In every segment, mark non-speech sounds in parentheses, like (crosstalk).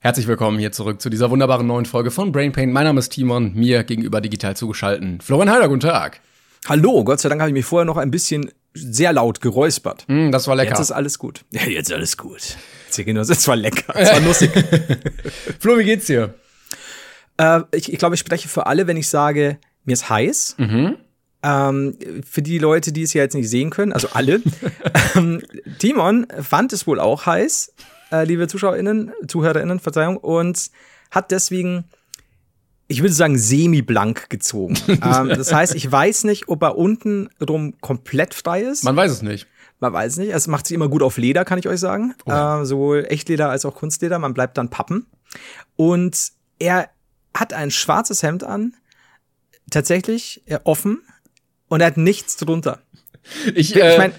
Herzlich willkommen hier zurück zu dieser wunderbaren neuen Folge von Brain Pain. Mein Name ist Timon, mir gegenüber digital zugeschalten. Florian Heider, guten Tag. Hallo, Gott sei Dank habe ich mich vorher noch ein bisschen sehr laut geräuspert. Mm, das war lecker. Jetzt ist alles gut. Ja, jetzt ist alles gut. Jetzt war lecker, es war (laughs) lustig. Flo, wie geht's dir? Äh, ich, ich glaube, ich spreche für alle, wenn ich sage, mir ist heiß. Mhm. Ähm, für die Leute, die es ja jetzt nicht sehen können, also alle. (laughs) ähm, Timon fand es wohl auch heiß, äh, liebe ZuschauerInnen, ZuhörerInnen, Verzeihung, und hat deswegen, ich würde sagen, semi-blank gezogen. (laughs) ähm, das heißt, ich weiß nicht, ob er unten rum komplett frei ist. Man weiß es nicht. Man weiß nicht. Es macht sich immer gut auf Leder, kann ich euch sagen. Oh. Äh, sowohl Echtleder als auch Kunstleder. Man bleibt dann Pappen. Und er hat ein schwarzes Hemd an, tatsächlich offen, und er hat nichts drunter. Ich, Ich äh, mein-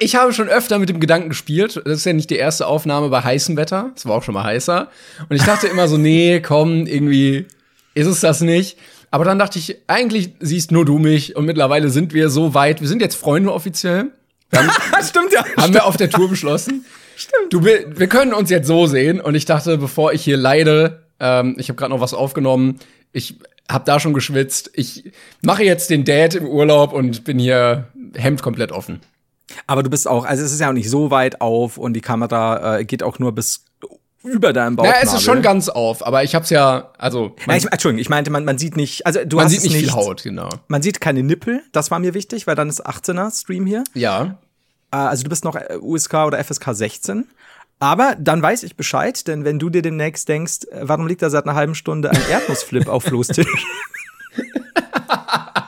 ich habe schon öfter mit dem Gedanken gespielt. Das ist ja nicht die erste Aufnahme bei heißem Wetter. Es war auch schon mal heißer. Und ich dachte immer so, (laughs) nee, komm, irgendwie ist es das nicht. Aber dann dachte ich, eigentlich siehst nur du mich. Und mittlerweile sind wir so weit. Wir sind jetzt Freunde offiziell. Haben, (laughs) Stimmt ja. haben wir auf der Tour beschlossen. Stimmt. Du, wir wir können uns jetzt so sehen. Und ich dachte, bevor ich hier leide, ähm, ich habe gerade noch was aufgenommen. Ich habe da schon geschwitzt. Ich mache jetzt den Dad im Urlaub und bin hier Hemd komplett offen. Aber du bist auch, also es ist ja auch nicht so weit auf und die Kamera äh, geht auch nur bis über deinem Bauch. Ja, es ist schon ganz auf, aber ich hab's ja, also man, ich, Entschuldigung, ich meinte, man, man sieht nicht, also du man hast sieht es nicht viel Haut, genau. Man sieht keine Nippel, das war mir wichtig, weil dann ist 18er Stream hier. Ja. Äh, also du bist noch äh, USK oder FSK 16. Aber dann weiß ich Bescheid, denn wenn du dir demnächst denkst, äh, warum liegt da seit einer halben Stunde ein Erdnussflip auf Flo's Tisch? (laughs) (laughs)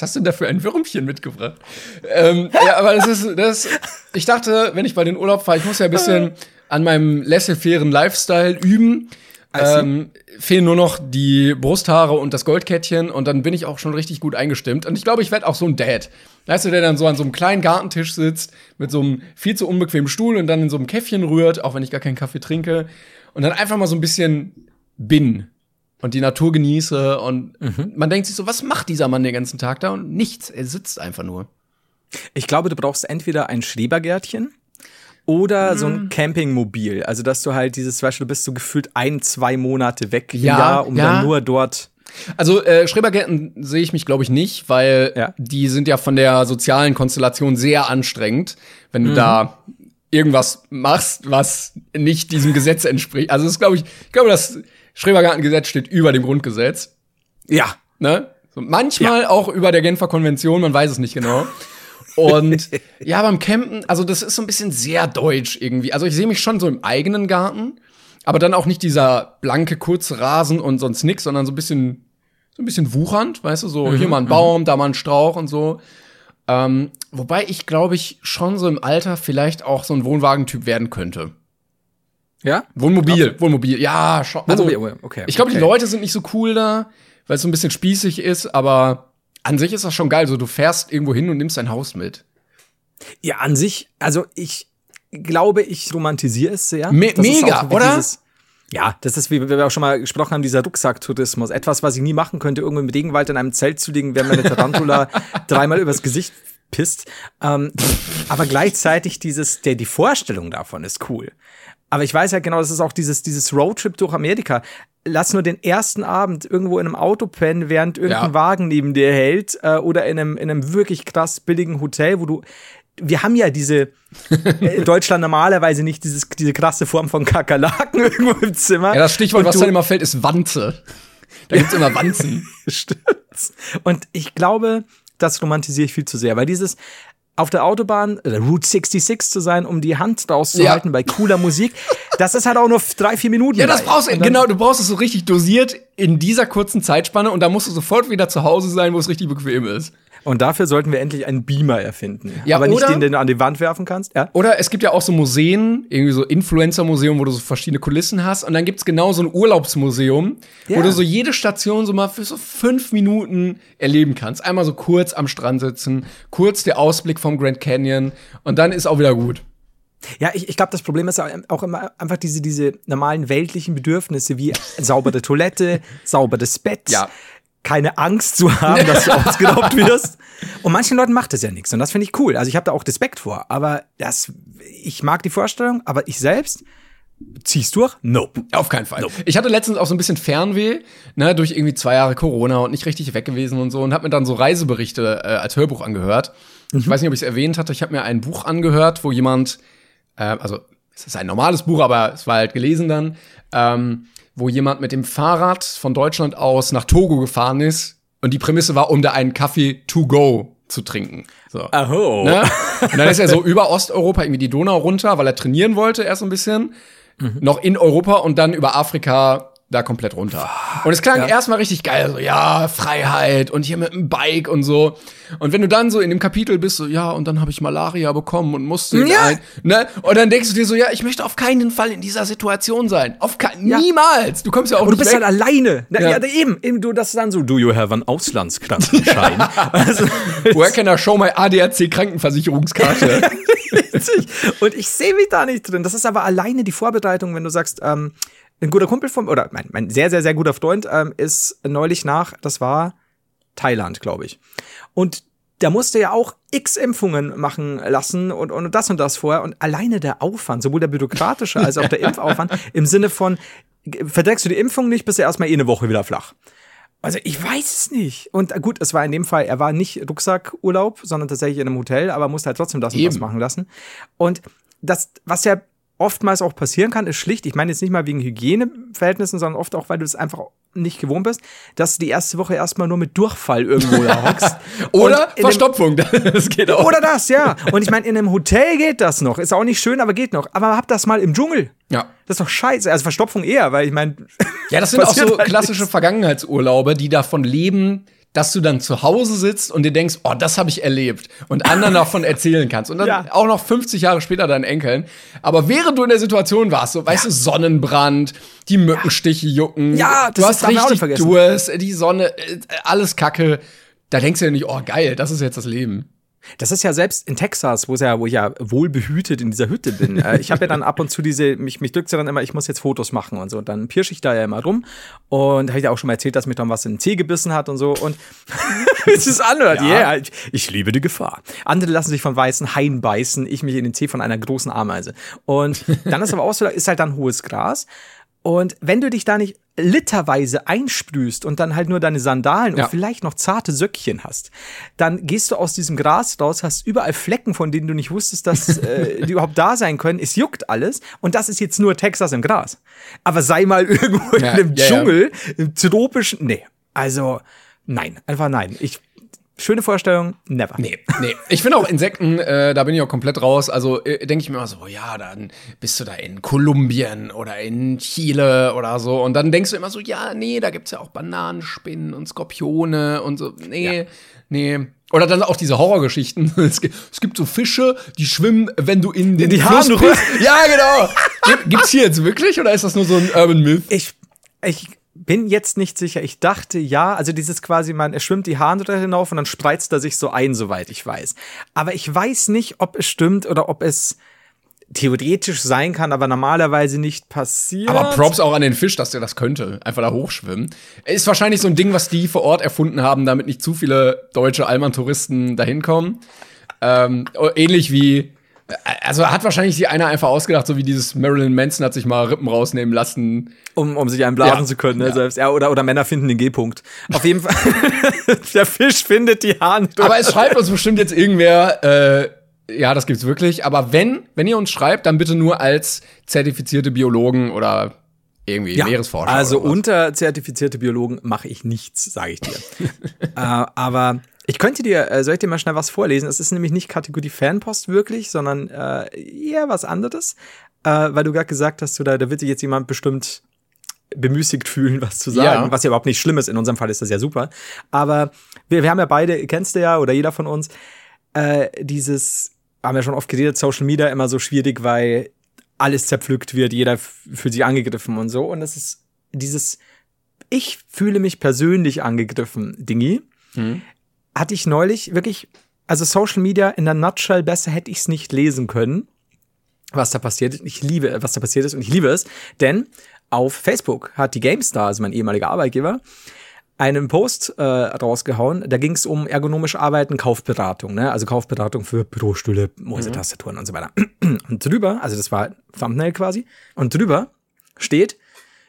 Was hast du denn da für ein Würmchen mitgebracht? ähm, ja, aber das ist, das, ich dachte, wenn ich bei den Urlaub fahre, ich muss ja ein bisschen an meinem laissez-fairen Lifestyle üben. Ähm, fehlen nur noch die Brusthaare und das Goldkettchen und dann bin ich auch schon richtig gut eingestimmt. Und ich glaube, ich werde auch so ein Dad. Weißt du, der dann so an so einem kleinen Gartentisch sitzt, mit so einem viel zu unbequemen Stuhl und dann in so einem Käffchen rührt, auch wenn ich gar keinen Kaffee trinke. Und dann einfach mal so ein bisschen bin und die Natur genieße. Und man denkt sich so, was macht dieser Mann den ganzen Tag da? Und nichts, er sitzt einfach nur. Ich glaube, du brauchst entweder ein Schrebergärtchen oder so Mhm. ein Campingmobil. Also, dass du halt dieses, weißt du, du bist so gefühlt ein, zwei Monate weg im Ja, Jahr, um ja. dann nur dort. Also äh, Schrebergärten sehe ich mich, glaube ich, nicht, weil Ja. die sind ja von der sozialen Konstellation sehr anstrengend, wenn du da irgendwas machst, was nicht diesem Gesetz entspricht. Also das glaube ich, ich glaube, das Schrebergartengesetz steht über dem Grundgesetz. Ja. Ne? So, manchmal auch über der Genfer Konvention, man weiß es nicht genau. Und (laughs) ja, beim Campen, also das ist so ein bisschen sehr deutsch irgendwie. Also ich sehe mich schon so im eigenen Garten, aber dann auch nicht dieser blanke Kurzrasen und sonst nix, sondern so ein bisschen, so ein bisschen wuchernd, weißt du, so hier mal ein Baum, da mal ein Strauch und so. Ähm, wobei ich, glaube ich, schon so im Alter vielleicht auch so ein Wohnwagentyp werden könnte. Ja? Wohnmobil, Wohnmobil, ja, schon. Also, Wohnmobil, okay, Ich glaube, okay. die Leute sind nicht so cool da, weil es so ein bisschen spießig ist, aber an sich ist das schon geil. So, du fährst irgendwo hin und nimmst dein Haus mit. Ja, an sich, also ich glaube, ich romantisiere es sehr. Me- Das mega, wie oder? Dieses, ja, das ist, wie wir auch schon mal gesprochen haben, dieser Rucksacktourismus. Etwas, was ich nie machen könnte, irgendwo im Regenwald in einem Zelt zu liegen, wenn meine Tarantula (laughs) dreimal übers Gesicht pisst. Ähm, aber gleichzeitig dieses, der, die Vorstellung davon ist cool. Aber ich weiß ja genau, das ist auch dieses, dieses Roadtrip durch Amerika. Lass nur den ersten Abend irgendwo in einem Auto pennen, während irgendein Ja. Wagen neben dir hält, äh, oder in einem, in einem wirklich krass billigen Hotel, wo du wir haben ja diese (laughs) äh, in Deutschland normalerweise nicht dieses, diese krasse Form von Kakerlaken (laughs) irgendwo im Zimmer. Ja, das Stichwort, was dann immer fällt, ist Wanze. Da gibt's immer Wanzen. (laughs) Stimmt's. Und ich glaube, das romantisiere ich viel zu sehr, weil dieses auf der Autobahn, äh, Route 66 zu sein, um die Hand rauszuhalten Ja. bei cooler Musik, das ist halt auch nur drei, vier Minuten. Ja, das brauchst du, genau, du brauchst es so richtig dosiert in dieser kurzen Zeitspanne und da musst du sofort wieder zu Hause sein, wo es richtig bequem ist. Und dafür sollten wir endlich einen Beamer erfinden. Ja, Aber nicht oder- den, den du an die Wand werfen kannst. Ja. Oder es gibt ja auch so Museen, irgendwie so Influencer-Museum, wo du so verschiedene Kulissen hast. Und dann gibt's genau so ein Urlaubsmuseum, wo Ja. du so jede Station so mal für so fünf Minuten erleben kannst. Einmal so kurz am Strand sitzen, kurz der Ausblick vom Grand Canyon und dann ist auch wieder gut. Ja, ich, ich glaube, das Problem ist auch immer einfach diese, diese normalen weltlichen Bedürfnisse wie saubere Toilette, (laughs) sauberes Bett, Ja. Keine Angst zu haben, dass du (laughs) ausgeraubt wirst. Und manchen Leuten macht das ja nichts. Und das finde ich cool. Also ich habe da auch Respekt vor. Aber das, ich mag die Vorstellung, aber ich selbst Ziehst du durch? Nope. Auf keinen Fall. Nope. Ich hatte letztens auch so ein bisschen Fernweh, ne, durch irgendwie zwei Jahre Corona und nicht richtig weg gewesen und so und habe mir dann so Reiseberichte äh, als Hörbuch angehört. Mhm. Ich weiß nicht, ob ich es erwähnt hatte. Ich habe mir ein Buch angehört, wo jemand, äh, also es ist ein normales Buch, aber es war halt gelesen dann, ähm, wo jemand mit dem Fahrrad von Deutschland aus nach Togo gefahren ist und die Prämisse war, um da einen Kaffee to go zu trinken. So. Aho. Ne? Und dann ist er so über Osteuropa irgendwie die Donau runter, weil er trainieren wollte erst so ein bisschen. Mhm. Noch in Europa und dann über Afrika da komplett runter. Und es klang ja. erstmal richtig geil, so ja, Freiheit und hier mit dem Bike und so. Und wenn du dann so in dem Kapitel bist, so ja, und dann habe ich Malaria bekommen und musste ja. ein, ne? Und dann denkst du dir so, ja, ich möchte auf keinen Fall in dieser Situation sein. Auf keinen, ja. niemals. Du kommst ja auch und du bist weg. halt alleine. Na, ja. ja. eben, eben du das ist dann so, do you have an Auslandskrankenschein? (laughs) also, (laughs) Where can I show my ADAC Krankenversicherungskarte? (laughs) und ich sehe mich da nicht drin. Das ist aber alleine die Vorbereitung, wenn du sagst, ähm, ein guter Kumpel von, oder mein, mein sehr, sehr, sehr guter Freund ähm, ist neulich nach, das war Thailand, glaube ich. Und der musste ja auch x Impfungen machen lassen und, und das und das vorher. Und alleine der Aufwand, sowohl der bürokratische als auch der (laughs) Impfaufwand, im Sinne von, verdreckst du die Impfung nicht, bist du erstmal eh eine Woche wieder flach. Also ich weiß es nicht. Und gut, es war in dem Fall, er war nicht Rucksackurlaub, sondern tatsächlich in einem Hotel, aber musste halt trotzdem das und das machen lassen. Und das, was ja oftmals auch passieren kann, ist schlicht, ich meine jetzt nicht mal wegen Hygieneverhältnissen, sondern oft auch, weil du es einfach nicht gewohnt bist, dass du die erste Woche erstmal nur mit Durchfall irgendwo da hockst. (laughs) oder Verstopfung, (laughs) das geht auch. Oder das, ja. Und ich meine, in einem Hotel geht das noch. Ist auch nicht schön, aber geht noch. Aber hab das mal im Dschungel. Ja. Das ist doch scheiße. Also Verstopfung eher, weil ich meine. Ja, das sind (laughs) auch so halt klassische. Vergangenheitsurlaube, die davon leben, dass du dann zu Hause sitzt und dir denkst, oh, das habe ich erlebt und anderen davon erzählen kannst und dann ja. auch noch 50 Jahre später deinen Enkeln. Aber während du in der Situation warst, so, weißt ja. du, Sonnenbrand, die Mückenstiche jucken, ja, du hast richtig Durst, die Sonne, äh, alles Kacke. Da denkst du ja nicht, oh geil, das ist jetzt das Leben. Das ist ja selbst in Texas, wo, ja, wo ich ja wohlbehütet in dieser Hütte bin. Ich habe ja dann ab und zu diese, mich, mich drückt ja dann immer, ich muss jetzt Fotos machen und so. Und dann pirsch ich da ja immer rum. Und da habe ich ja auch schon mal erzählt, dass mich dann was in den Zeh gebissen hat und so. Und (laughs) es ist anhört, ja. Yeah, ich, ich, liebe die Gefahr. Andere lassen sich von weißen Haien beißen, ich mich in den Zeh von einer großen Ameise. Und dann ist aber auch so, ist halt dann hohes Gras. Und wenn du dich da nicht literweise einsprühst und dann halt nur deine Sandalen ja. und vielleicht noch zarte Söckchen hast, dann gehst du aus diesem Gras raus, hast überall Flecken, von denen du nicht wusstest, dass äh, (laughs) die überhaupt da sein können. Es juckt alles und das ist jetzt nur Texas im Gras. Aber sei mal (laughs) irgendwo ja, in einem ja, Dschungel, im tropischen, nee, also nein, einfach nein. Ich Schöne Vorstellung, never. Nee, nee. Ich finde auch Insekten, äh, da bin ich auch komplett raus. Also äh, denke ich mir immer so, ja, dann bist du da in Kolumbien oder in Chile oder so. Und dann denkst du immer so, ja, nee, da gibt's ja auch Bananenspinnen und Skorpione und so. Nee, ja. nee. Oder dann auch diese Horrorgeschichten. (laughs) Es gibt, es gibt so Fische, die schwimmen, wenn du in den die Fluss. Ja, genau. Gibt's hier jetzt wirklich oder ist das nur so ein Urban Myth? Ich, ich bin jetzt nicht sicher. Ich dachte ja, also dieses quasi, man er schwimmt die Harnröhre hinauf und dann spreizt er sich so ein, soweit ich weiß. Aber ich weiß nicht, ob es stimmt oder ob es theoretisch sein kann, aber normalerweise nicht passiert. Aber Props auch an den Fisch, dass der das könnte. Einfach da hochschwimmen. Ist wahrscheinlich so ein Ding, was die vor Ort erfunden haben, damit nicht zu viele deutsche Allmann-Touristen dahin kommen. Ähm, ähnlich wie also hat wahrscheinlich die einer einfach ausgedacht, so wie dieses Marilyn Manson hat sich mal Rippen rausnehmen lassen. Um, um sich einen blasen ja. zu können, ne, ja. selbst. Ja, oder, oder Männer finden den G-Punkt. Auf jeden Fall. (laughs) der Fisch findet die Hand. Aber es schreibt uns bestimmt jetzt irgendwer, äh, ja, das gibt's wirklich. Aber wenn, wenn ihr uns schreibt, dann bitte nur als zertifizierte Biologen oder irgendwie ja, Meeresforscher. Also unter zertifizierte Biologen mache ich nichts, sage ich dir. (laughs) äh, aber ich könnte dir, äh, soll ich dir mal schnell was vorlesen? Es ist nämlich nicht Kategorie Fanpost wirklich, sondern äh, eher was anderes, äh, weil du gerade gesagt hast, du, da, da wird sich jetzt jemand bestimmt bemüßigt fühlen, was zu sagen, ja. was ja überhaupt nicht schlimm ist. In unserem Fall ist das ja super. Aber wir, wir haben ja beide, kennst du ja, oder jeder von uns, äh, dieses, haben wir schon oft geredet, Social Media immer so schwierig, weil alles zerpflückt wird, jeder fühlt sich angegriffen und so. Und das ist dieses, ich fühle mich persönlich angegriffen, Dingi. Mhm hatte ich neulich wirklich, also Social Media in der Nutshell besser hätte ich es nicht lesen können, was da passiert ist. Ich liebe, was da passiert ist und ich liebe es, denn auf Facebook hat die GameStar, also mein ehemaliger Arbeitgeber, einen Post äh, rausgehauen. Da ging es um ergonomisch Arbeiten, Kaufberatung, ne? Also Kaufberatung für Bürostühle, Mäusetastaturen und so weiter. (clears throat) Und drüber, also das war Thumbnail quasi, und drüber steht,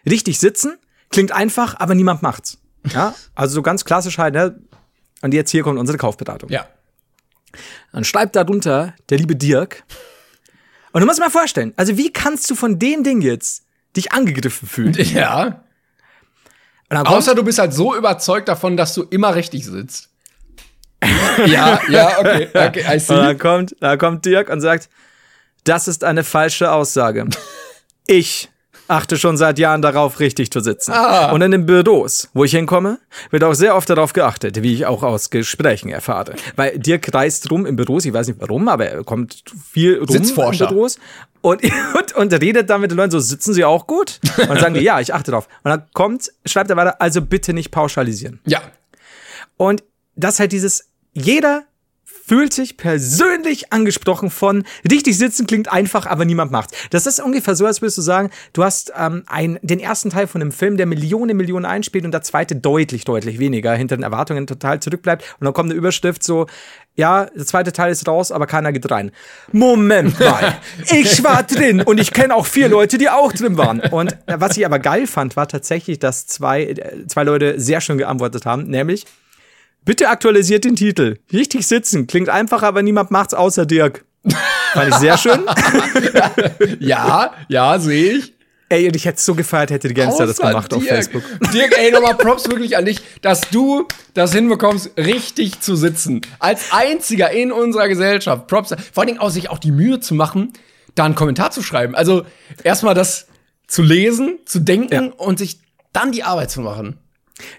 richtig sitzen, klingt einfach, aber niemand macht's. Ja, also so ganz klassisch halt, ne? Und jetzt hier kommt unsere Kaufberatung. Ja. Dann schreibt darunter der liebe Dirk. Und du musst dir mal vorstellen, also wie kannst du von dem Ding jetzt dich angegriffen fühlen? (laughs) Ja. Und Außer du bist halt so überzeugt davon, dass du immer richtig sitzt. (laughs) ja, ja, okay, okay, I und see. dann kommt, da kommt Dirk und sagt, das ist eine falsche Aussage. (laughs) Ich achte schon seit Jahren darauf, richtig zu sitzen. Ah. Und in den Büros, wo ich hinkomme, wird auch sehr oft darauf geachtet, wie ich auch aus Gesprächen erfahre. Weil Dirk reist rum in Büros, ich weiß nicht warum, aber er kommt viel rum Sitzforscher. in Büros und, (laughs) und, und redet dann mit den Leuten so, sitzen sie auch gut? Und sagen die, ja, ich achte drauf. Und dann kommt, schreibt er weiter, also bitte nicht pauschalisieren. Ja. Und das halt dieses, jeder fühlt sich persönlich angesprochen von richtig sitzen klingt einfach, aber niemand macht's. Das ist ungefähr so, als würdest du sagen, du hast ähm, ein, den ersten Teil von einem Film, der Millionen, Millionen einspielt und der zweite deutlich, deutlich weniger hinter den Erwartungen total zurückbleibt und dann kommt eine Überschrift so, ja, der zweite Teil ist raus, aber keiner geht rein. Moment mal, (laughs) ich war drin und ich kenne auch vier Leute, die auch drin waren. Und was ich aber geil fand, war tatsächlich, dass zwei, äh, zwei Leute sehr schön geantwortet haben, nämlich Bitte aktualisiert den Titel. Richtig sitzen. Klingt einfach, aber niemand macht's außer Dirk. Fand ich sehr schön. (laughs) Ja, ja, sehe ich. Ey, und ich hätte es so gefeiert, hätte die Gamester das gemacht auf Dirk. Facebook. Dirk, ey, nochmal Props wirklich an dich, dass du das hinbekommst, richtig zu sitzen. Als einziger in unserer Gesellschaft. Props. Vor allen Dingen auch sich auch die Mühe zu machen, da einen Kommentar zu schreiben. Also erstmal das zu lesen, zu denken Ja. und sich dann die Arbeit zu machen.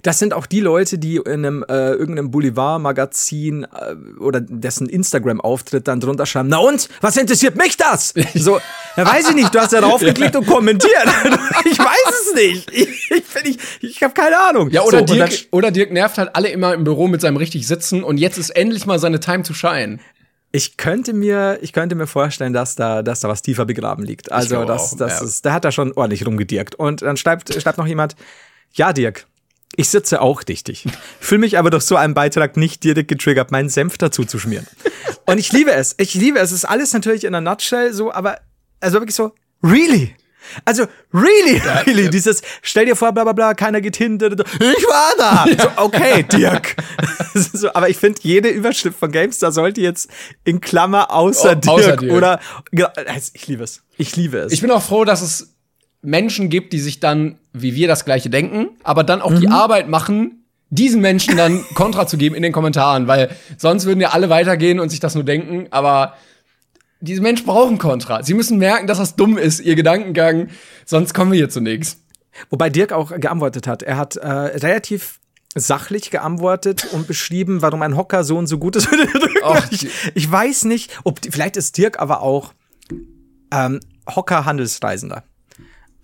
Das sind auch die Leute, die in einem äh, irgendeinem Boulevard-Magazin äh, oder dessen Instagram-Auftritt dann drunter schreiben, na und? Was interessiert mich das? So, ja, weiß ich nicht, du hast da draufgeklickt (laughs) und kommentiert. (laughs) ich weiß es nicht. Ich, ich, ich, ich habe keine Ahnung. Ja, oder, so, Dirk, dann- oder Dirk nervt halt alle immer im Büro mit seinem richtig Sitzen und jetzt ist endlich mal seine Time to shine. Ich könnte mir, ich könnte mir vorstellen, dass da, dass da was tiefer begraben liegt. Also, das, das ja. ist, da hat er schon ordentlich rumgedirkt. Und dann schreibt, schreibt noch jemand, ja, Dirk, ich sitze auch richtig. Fühle mich aber durch so einen Beitrag nicht direkt getriggert, meinen Senf dazu zu schmieren. Und ich liebe es. Ich liebe es. Es ist alles natürlich in einer Nutshell so, aber, also wirklich so, really? Also, really, really, dieses, stell dir vor, bla, bla, bla, keiner geht hin, da, da, da. ich war da. So, okay, Dirk. (laughs) So, aber ich finde, jede Überschrift von GameStar sollte jetzt in Klammer außer, Oh, Dirk, außer Dirk. oder, also, ich liebe es. Ich liebe es. Ich bin auch froh, dass es Menschen gibt, die sich dann, wie wir, das Gleiche denken, aber dann auch die Mhm. Arbeit machen, diesen Menschen dann (laughs) Kontra zu geben in den Kommentaren, weil sonst würden ja alle weitergehen und sich das nur denken, aber diese Menschen brauchen Kontra. Sie müssen merken, dass das dumm ist, ihr Gedankengang, sonst kommen wir hier zu nichts. Wobei Dirk auch geantwortet hat. Er hat äh, relativ sachlich geantwortet und beschrieben, warum ein Hocker so und so gut ist. (laughs) Ach, ich, ich weiß nicht, ob vielleicht ist Dirk aber auch ähm, Hocker-Handelsreisender.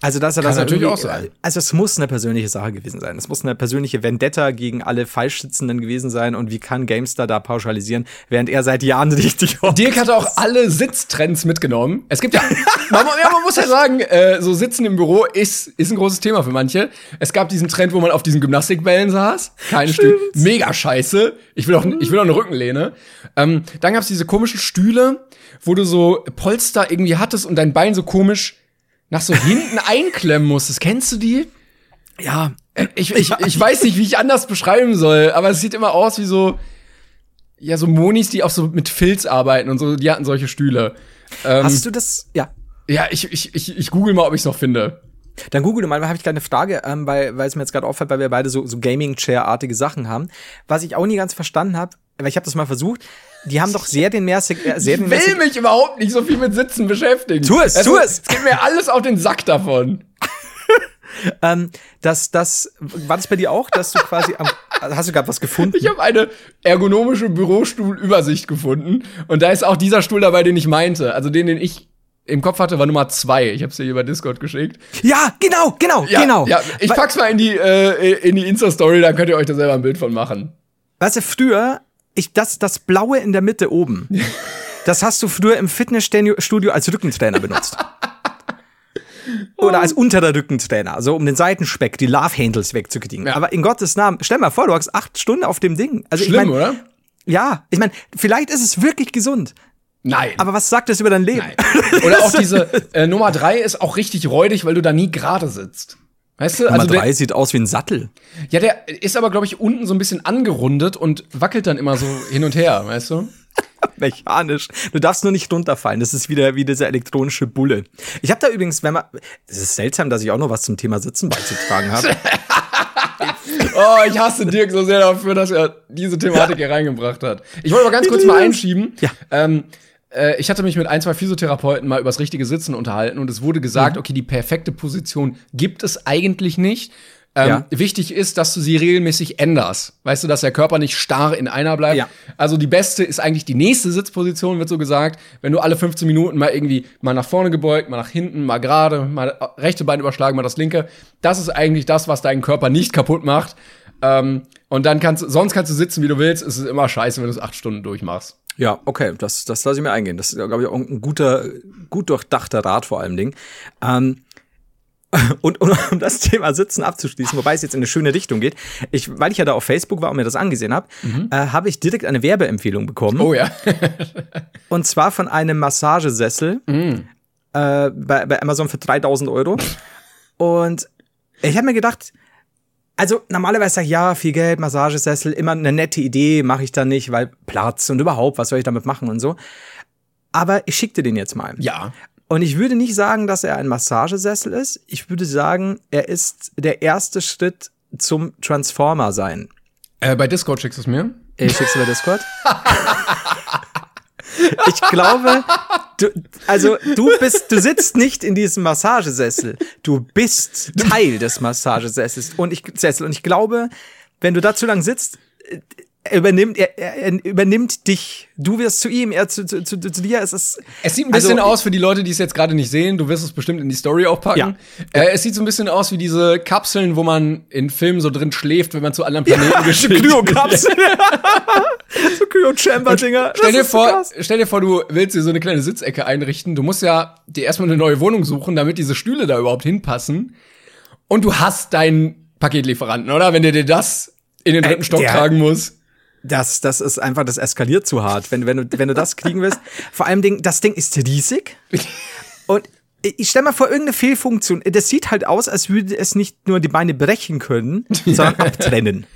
Also, dass er das natürlich auch sein. Also, es muss eine persönliche Sache gewesen sein. Es muss eine persönliche Vendetta gegen alle Falschsitzenden gewesen sein. Und wie kann Gamestar da pauschalisieren, während er seit Jahren (laughs) richtig hockt? Dirk hat auch alle Sitztrends mitgenommen. Es gibt ja, man, ja, man muss ja sagen, äh, so Sitzen im Büro ist, ist ein großes Thema für manche. Es gab diesen Trend, wo man auf diesen Gymnastikbällen saß. Keine Stühle. Mega scheiße. Ich will auch, ich will auch eine Rückenlehne. Ähm, dann gab's diese komischen Stühle, wo du so Polster irgendwie hattest und dein Bein so komisch nach so hinten einklemmen musstest. Kennst du die? Ja, Ich, ich, ich weiß nicht, wie ich anders beschreiben soll, aber es sieht immer aus wie so, ja, so Monis, die auch so mit Filz arbeiten und so, die hatten solche Stühle. Ähm, hast du das? Ja. ja, ich, ich, ich, ich google mal, ob ich es noch finde. Dann google mal, habe ich gerade eine Frage, ähm, weil, weil es mir jetzt gerade auffällt, weil wir beide so, so Gaming-Chair-artige Sachen haben. Was ich auch nie ganz verstanden habe, weil ich habe das mal versucht, die haben doch serienmäßig, äh, Ich serienmäßig will mich überhaupt nicht so viel mit Sitzen beschäftigen. Tu es, tu es. Es geht mir alles auf den Sack davon. (laughs) ähm, dass das, war das bei dir auch, dass du quasi am, also hast du gerade was gefunden? Ich habe eine ergonomische Bürostuhlübersicht gefunden und da ist auch dieser Stuhl dabei, den ich meinte. Also den, den ich im Kopf hatte, war Nummer zwei. Ich habe es dir über Discord geschickt. Ja, genau, genau, Ja, genau. Ja, ich pack's mal in die, äh, in die Insta-Story, dann könnt ihr euch da selber ein Bild von machen. Weißt du, früher, ich, das, das Blaue in der Mitte oben, (laughs) das hast du früher im Fitnessstudio als Rückentrainer benutzt. Oder als unterer Rückentrainer, so um den Seitenspeck, die Love Handles wegzukriegen. Ja. Aber in Gottes Namen, stell mal vor, du hast acht Stunden auf dem Ding. Also Schlimm, ich mein, oder? Ja, ich meine, vielleicht ist es wirklich gesund. Nein. Aber was sagt das über dein Leben? Nein. Oder auch (laughs) diese äh, Nummer drei ist auch richtig räudig, weil du da nie gerade sitzt. Weißt du? Nummer Also drei der, sieht aus wie ein Sattel. ja, der ist aber, glaube ich, unten so ein bisschen angerundet und wackelt dann immer so hin und her, weißt du? (laughs) Mechanisch. Du darfst nur nicht runterfallen. Das ist wieder wie diese elektronische Bulle. Ich habe da übrigens, wenn man, es ist seltsam, dass ich auch noch was zum Thema Sitzen beizutragen habe. (laughs) Oh, ich hasse Dirk so sehr dafür, dass er diese Thematik hier reingebracht hat. Ich wollte aber ganz kurz mal einschieben. Ja. Ähm, äh, ich hatte mich mit ein, zwei Physiotherapeuten mal übers richtige Sitzen unterhalten und es wurde gesagt, Mhm. okay, die perfekte Position gibt es eigentlich nicht. Ähm, Ja. Wichtig ist, dass du sie regelmäßig änderst. Weißt du, dass der Körper nicht starr in einer bleibt. Ja. Also die beste ist eigentlich die nächste Sitzposition, wird so gesagt. Wenn du alle 15 Minuten mal irgendwie mal nach vorne gebeugt, mal nach hinten, mal gerade, mal rechte Bein überschlagen, mal das linke. Das ist eigentlich das, was deinen Körper nicht kaputt macht. Ähm, und dann kannst du, sonst kannst du sitzen, wie du willst. Es ist immer scheiße, wenn du es acht Stunden durchmachst. Ja, okay, das, das lasse ich mir eingehen. Das ist, glaube ich, auch ein guter, gut durchdachter Rat vor allem Ding. Ähm, (laughs) und, und um das Thema Sitzen abzuschließen, wobei es jetzt in eine schöne Richtung geht, ich, weil ich ja da auf Facebook war und mir das angesehen habe, äh, habe ich direkt eine Werbeempfehlung bekommen. Oh ja. (laughs) Und zwar von einem Massagesessel äh, bei, bei Amazon für 3000 Euro. Und ich habe mir gedacht, also normalerweise sag ich, ja, viel Geld, Massagesessel, immer eine nette Idee, mache ich dann nicht, weil Platz und überhaupt, was soll ich damit machen und so. Aber ich schickte den jetzt mal. ja. Und ich würde nicht sagen, dass er ein Massagesessel ist. Ich würde sagen, er ist der erste Schritt zum Transformer sein. Äh, bei Discord schickst du es mir? Ich schick's über Discord. (laughs) Ich glaube, du, also du bist, du sitzt nicht in diesem Massagesessel. Du bist Teil des Massagesessels. Und ich, Sessel. Und ich glaube, wenn du da zu lang sitzt, übernimmt, er, er, er übernimmt dich. Du wirst zu ihm, er zu, zu, zu, zu dir. Es ist, Es sieht ein bisschen Also- aus für die Leute, die es jetzt gerade nicht sehen. Du wirst es bestimmt in die Story auch packen. Ja. Äh, es sieht so ein bisschen aus wie diese Kapseln, wo man in Filmen so drin schläft, wenn man zu anderen Planeten (laughs) geschickt wird. Kryokapsel. (laughs) so Kryo-Chamber-Dinger. Stell dir, so vor, krass. stell dir vor, du willst dir so eine kleine Sitzecke einrichten. Du musst ja dir erstmal eine neue Wohnung suchen, damit diese Stühle da überhaupt hinpassen. Und du hast deinen Paketlieferanten, oder? Wenn der dir das in den dritten Ey, Stock der- tragen muss. Das, das ist einfach, das eskaliert zu hart, wenn, wenn, du, wenn du das kriegen willst. Vor allem, Ding, das Ding ist riesig. Und ich stell mal vor, irgendeine Fehlfunktion. Das sieht halt aus, als würde es nicht nur die Beine brechen können, sondern abtrennen.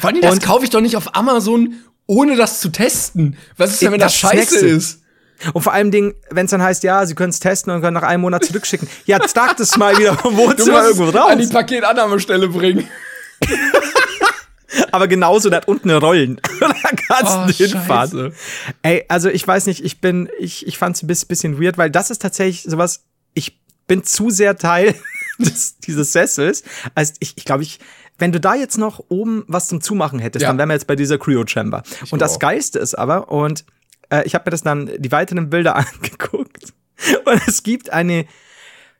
Vor allem, das kaufe ich doch nicht auf Amazon, ohne das zu testen. Was ist denn, wenn das, Das scheiße ist? Und vor allem, Ding, wenn es dann heißt, ja, sie können es testen und können nach einem Monat zurückschicken. Ja, tragt es mal wieder vom Du musst irgendwo es an die raus. Paketannahmestelle bringen. (laughs) Aber genauso, da hat unten Rollen. (laughs) da kannst Oh, du hinfahren. scheiße. Ey, also ich weiß nicht, ich bin, ich, ich fand es ein bisschen, bisschen weird, weil das ist tatsächlich sowas, ich bin zu sehr Teil (laughs) des, dieses Sessels. Also ich, ich glaube, ich, wenn du da jetzt noch oben was zum Zumachen hättest, Ja. dann wären wir jetzt bei dieser Cryo Chamber. Und das auch. Geiste ist aber, und äh, ich habe mir das dann die weiteren Bilder (laughs) angeguckt, und es gibt eine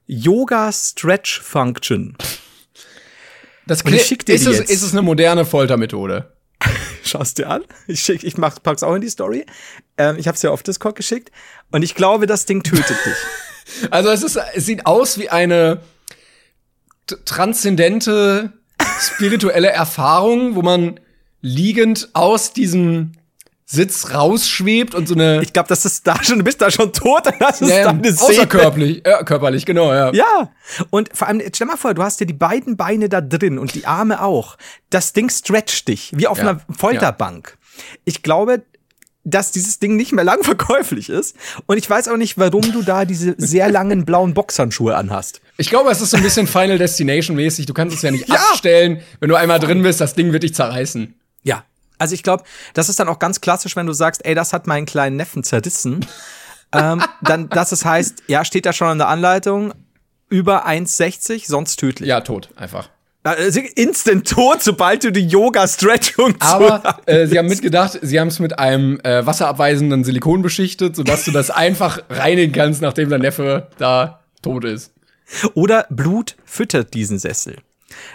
Yoga Stretch Function. Das klingt- schick dir ist, es, jetzt. ist es eine moderne Foltermethode? (laughs) Schau's dir an. Ich, schick, ich mach, pack's auch in die Story. Ähm, ich habe es ja auf Discord geschickt. Und ich glaube, das Ding tötet dich. (laughs) Also es ist, es sieht aus wie eine transzendente spirituelle Erfahrung, wo man liegend aus diesem Sitz rausschwebt und so eine Ich glaube, das ist da schon, du bist da schon tot, und das ist Ja, deine Seele. außerkörperlich, äh, körperlich, genau, ja. Ja. Und vor allem, stell mal vor, du hast ja die beiden Beine da drin und die Arme auch. Das Ding stretcht dich, wie auf Ja. einer Folterbank. Ich glaube, dass dieses Ding nicht mehr (laughs) lang verkäuflich ist. Und ich weiß auch nicht, warum du da diese sehr langen blauen Boxhandschuhe anhast. Ich glaube, es ist so ein bisschen Final Destination mäßig. Du kannst es ja nicht Ja. abstellen. Wenn du einmal drin bist, das Ding wird dich zerreißen. Ja. Also ich glaube, das ist dann auch ganz klassisch, wenn du sagst, ey, das hat meinen kleinen Neffen zerrissen. ähm, dann, dass es heißt, ja, steht da schon an der Anleitung, über 1,60, sonst tödlich. Ja, tot, einfach. Also instant tot, sobald du die Yoga-Stretchung Aber äh, sie haben mitgedacht, sie haben es mit einem äh, wasserabweisenden Silikon beschichtet, sodass du das einfach reinigen kannst, nachdem dein Neffe da tot ist. Oder Blut füttert diesen Sessel.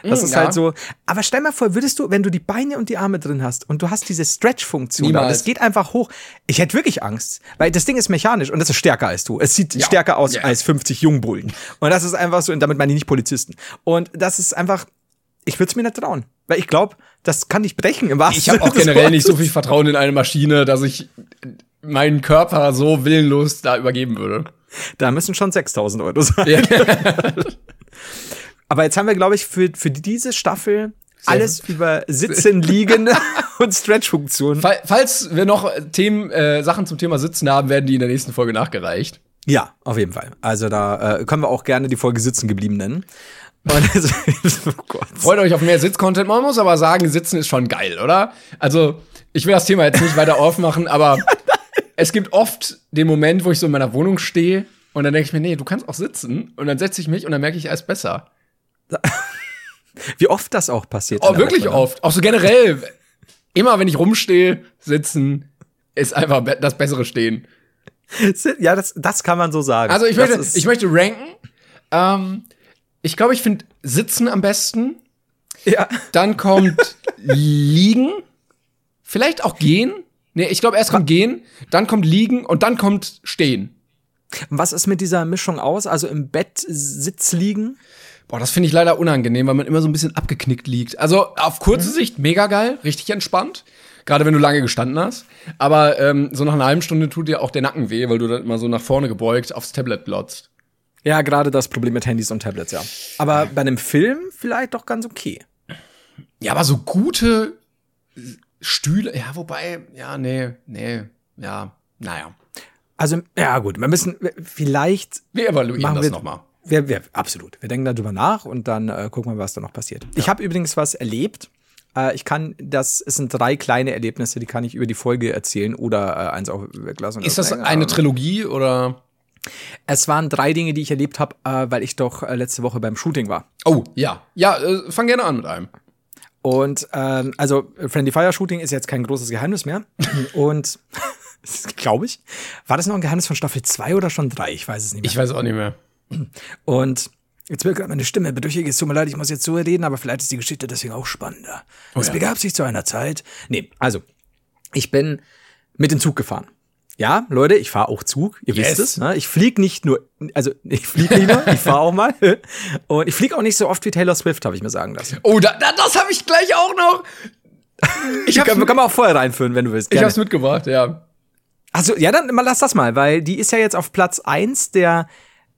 Das Mm, ist ja. halt so. Aber stell mal vor, würdest du, wenn du die Beine und die Arme drin hast und du hast diese Stretch-Funktion da und Niemals. es geht einfach hoch. Ich hätte wirklich Angst, weil das Ding ist mechanisch und das ist stärker als du. Es sieht Ja. stärker aus Ja. als 50 Jungbullen. Und das ist einfach so, und damit meine ich nicht Polizisten. Und das ist einfach, ich würde es mir nicht trauen. Weil ich glaube, das kann dich brechen im wahrsten Ich habe auch generell nicht so viel Vertrauen in eine Maschine, dass ich meinen Körper so willenlos da übergeben würde. Da müssen schon 6000 Euro sein. Ja. (laughs) Aber jetzt haben wir, glaube ich, für, für diese Staffel alles über Sitzen, Liegen (laughs) (laughs) und Stretch-Funktionen. Fall- Falls wir noch Themen, äh, Sachen zum Thema Sitzen haben, werden die in der nächsten Folge nachgereicht. Ja, auf jeden Fall. Also da äh, können wir auch gerne die Folge Sitzen geblieben nennen. Also, (laughs) oh. Freut euch auf mehr Sitz-Content. Man muss aber sagen, Sitzen ist schon geil, oder? Also, ich will das Thema jetzt nicht weiter aufmachen, aber es gibt oft den Moment, wo ich so in meiner Wohnung stehe und dann denke ich mir, nee, du kannst auch sitzen. Und dann setze ich mich und dann merke ich, ist besser. Wie oft das auch passiert. Oh, wirklich oft. Auch so generell. Immer wenn ich rumstehe, sitzen, ist einfach das bessere Stehen. Ja, das, das kann man so sagen. Also ich möchte, ich möchte ranken. Ähm, ich glaube, ich finde Sitzen am besten. ja. Dann kommt Liegen. Vielleicht auch Gehen. Nee, ich glaube, erst kommt Gehen, dann kommt Liegen und dann kommt Stehen. Was ist mit dieser Mischung aus? Also im Bett Sitz liegen? Boah, das finde ich leider unangenehm, weil man immer so ein bisschen abgeknickt liegt. Also auf kurze Sicht mega geil, richtig entspannt. Gerade wenn du lange gestanden hast. Aber ähm, so nach einer halben Stunde tut dir auch der Nacken weh, weil du dann immer so nach vorne gebeugt aufs Tablet glotzt. Ja, gerade das Problem mit Handys und Tablets, ja. Aber bei einem Film vielleicht doch ganz okay. Ja, aber so gute Stühle, ja, wobei, ja, nee, nee, ja, naja. Also, ja, gut, wir müssen vielleicht Wir evaluieren das nochmal. Wir, wir, absolut. Wir denken darüber nach und dann äh, gucken wir, was da noch passiert. Ich habe übrigens was erlebt. Äh, ich kann, das es sind drei kleine Erlebnisse, die kann ich über die Folge erzählen oder äh, eins auch weglassen. Ist das eine Trilogie oder? Es waren drei Dinge, die ich erlebt habe, äh, weil ich doch äh, letzte Woche beim Shooting war. Oh, ja. Ja, äh, fang gerne an mit einem. Und ähm, also Friendly Fire Shooting ist jetzt kein großes Geheimnis mehr. (laughs) und (laughs) glaube ich, war das noch ein Geheimnis von Staffel 2 oder schon 3? Ich weiß es nicht mehr. Ich weiß auch nicht mehr. Und jetzt wird gerade meine Stimme bedrückig. Es tut mir leid, ich muss jetzt so reden, aber vielleicht ist die Geschichte deswegen auch spannender. es ja. begab sich zu einer Zeit. Nee, also, ich bin mit dem Zug gefahren. Ja, Leute, ich fahre auch Zug, ihr Yes. wisst es. Ne? Ich flieg nicht nur, also ich flieg nicht nur, ich fahre auch mal. (laughs) Und ich flieg auch nicht so oft wie Taylor Swift, habe ich mir sagen lassen. Oh, da, da, das habe ich gleich auch noch. (laughs) Ich Kann, kann man auch vorher reinführen, wenn du willst. ich Gerne. hab's mitgebracht, ja. Also, ja, dann mal lass das mal, weil die ist ja jetzt auf Platz eins der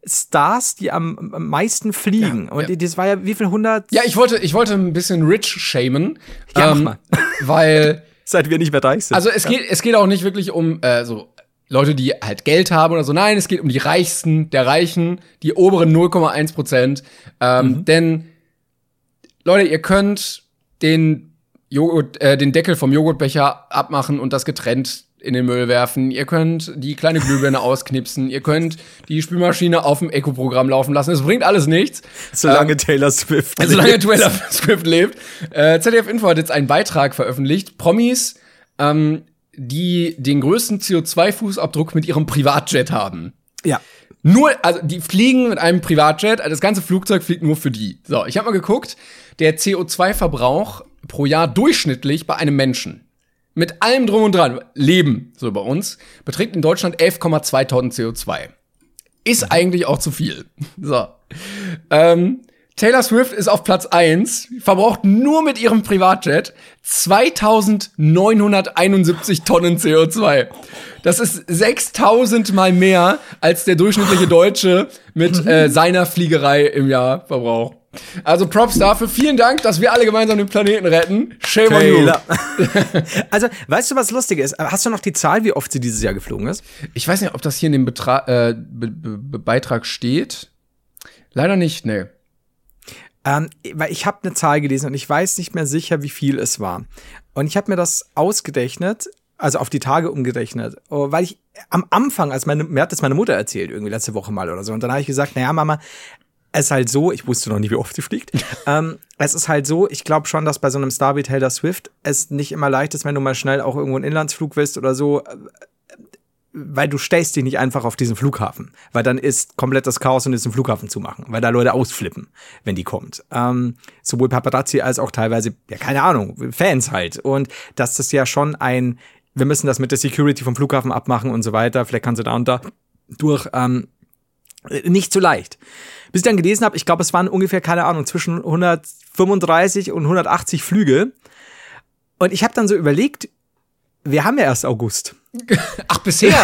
Stars, die am, am meisten fliegen. Ja, Und ja. das war ja wie viel hundert, Ja, ich wollte, ich wollte ein bisschen rich shamen. Ja, mach mal. (laughs) Weil, (laughs) seit wir nicht mehr reich sind. also es geht, es geht auch nicht wirklich um äh, so Leute, die halt Geld haben oder so. Nein, es geht um die Reichsten der Reichen, die oberen 0,1 Prozent. Ähm, Mhm. Denn, Leute, ihr könnt den Joghurt, äh, den Deckel vom Joghurtbecher abmachen und das getrennt in den Müll werfen. Ihr könnt die kleine Glühbirne (laughs) ausknipsen. Ihr könnt die Spülmaschine auf dem Eco-Programm laufen lassen. Es bringt alles nichts. Solange Taylor Swift. (laughs) Also Solange Taylor Swift lebt. Äh, ZDF Info hat jetzt einen Beitrag veröffentlicht. Promis, ähm, die den größten CO2-Fußabdruck mit ihrem Privatjet haben. Ja. Nur, also die fliegen mit einem Privatjet, also das ganze Flugzeug fliegt nur für die. So, ich habe mal geguckt, der CO2-Verbrauch pro Jahr durchschnittlich bei einem Menschen mit allem drum und dran, Leben so bei uns, beträgt in Deutschland 11,2 Tonnen CO2. Ist eigentlich auch zu viel. (laughs) So. Ähm, Taylor Swift ist auf Platz 1, verbraucht nur mit ihrem Privatjet 2971 Tonnen CO2. Das ist 6000 mal mehr als der durchschnittliche Deutsche mit (laughs) äh, seiner Fliegerei im Jahr verbraucht. Also Props dafür. Vielen Dank, dass wir alle gemeinsam den Planeten retten. Shame on you. Taylor. (laughs) also, weißt du, was lustig ist? Hast du noch die Zahl, wie oft sie dieses Jahr geflogen ist? Ich weiß nicht, ob das hier in dem Betra äh, Be Be Be Beitrag steht. Leider nicht, ne. Ähm, weil ich habe eine Zahl gelesen und ich weiß nicht mehr sicher, wie viel es war. Und ich habe mir das ausgerechnet, also auf die Tage umgerechnet, oh, weil ich am Anfang, als meine, mir hat das meine Mutter erzählt, irgendwie letzte Woche mal oder so, und dann habe ich gesagt, naja, Mama, es ist halt so, ich wusste noch nie, wie oft sie fliegt. (laughs) ähm, es ist halt so, ich glaube schon, dass bei so einem Star wie Taylor Swift es nicht immer leicht ist, wenn du mal schnell auch irgendwo einen Inlandsflug willst oder so, äh, weil du stellst dich nicht einfach auf diesen Flughafen, weil dann ist komplett das Chaos und ist ein Flughafen zu machen, weil da Leute ausflippen, wenn die kommt. Ähm, sowohl Paparazzi als auch teilweise, ja keine Ahnung, Fans halt. Und dass das ja schon ein, wir müssen das mit der Security vom Flughafen abmachen und so weiter, vielleicht kannst du da und da durch, ähm, nicht so leicht. Bis ich dann gelesen habe, ich glaube, es waren ungefähr, keine Ahnung, zwischen 135 und 180 Flüge. Und ich habe dann so überlegt, wir haben ja erst August. (laughs) Ach, bisher?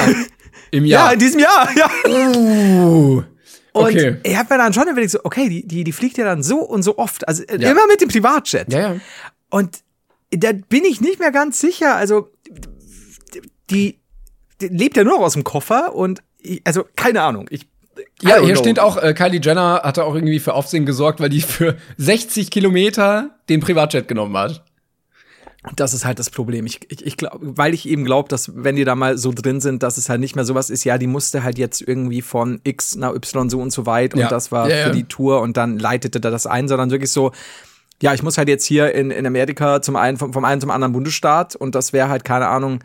Im Jahr? Ja, in diesem Jahr, ja. Uh, okay. Und ich habe mir dann schon überlegt, so, okay, die, die, die fliegt ja dann so und so oft. Also ja. immer mit dem Privatjet. Ja, ja. Und da bin ich nicht mehr ganz sicher. Also, die, die lebt ja nur noch aus dem Koffer und ich, also keine Ahnung. Ich ja, hier know. steht auch, äh, Kylie Jenner hatte auch irgendwie für Aufsehen gesorgt, weil die für 60 Kilometer den Privatjet genommen hat. Das ist halt das Problem. Ich, ich, ich glaub, weil ich eben glaube, dass wenn die da mal so drin sind, dass es halt nicht mehr sowas ist, ja, die musste halt jetzt irgendwie von X nach Y so und so weit und ja. das war ja, für die Tour und dann leitete da das ein, sondern wirklich so, ja, ich muss halt jetzt hier in, in Amerika zum einen, vom, vom einen zum anderen Bundesstaat und das wäre halt, keine Ahnung,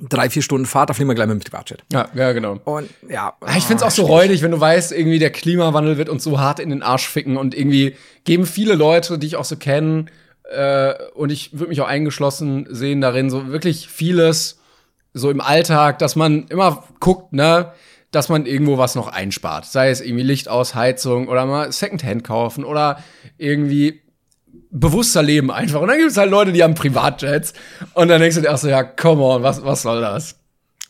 drei, vier Stunden Fahrt, da fliegen wir gleich mit dem Privatjet. Ja, ja, genau. Und ja. Ah, ich find's auch so räudig, wenn du weißt, irgendwie der Klimawandel wird uns so hart in den Arsch ficken und irgendwie geben viele Leute, die ich auch so kenne, äh, und ich würde mich auch eingeschlossen sehen darin, so wirklich vieles so im Alltag, dass man immer guckt, ne, dass man irgendwo was noch einspart. Sei es irgendwie Licht aus, Heizung oder mal Secondhand kaufen oder irgendwie bewusster leben einfach. Und dann gibt es halt Leute, die haben Privatjets und dann denkst du dir auch so, ja, come on, was, was soll das?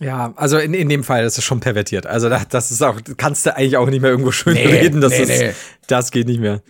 Ja, also in, in dem Fall ist es schon pervertiert. Also das, das ist auch, kannst du eigentlich auch nicht mehr irgendwo schön nee, reden. Das, nee, ist, nee. das geht nicht mehr.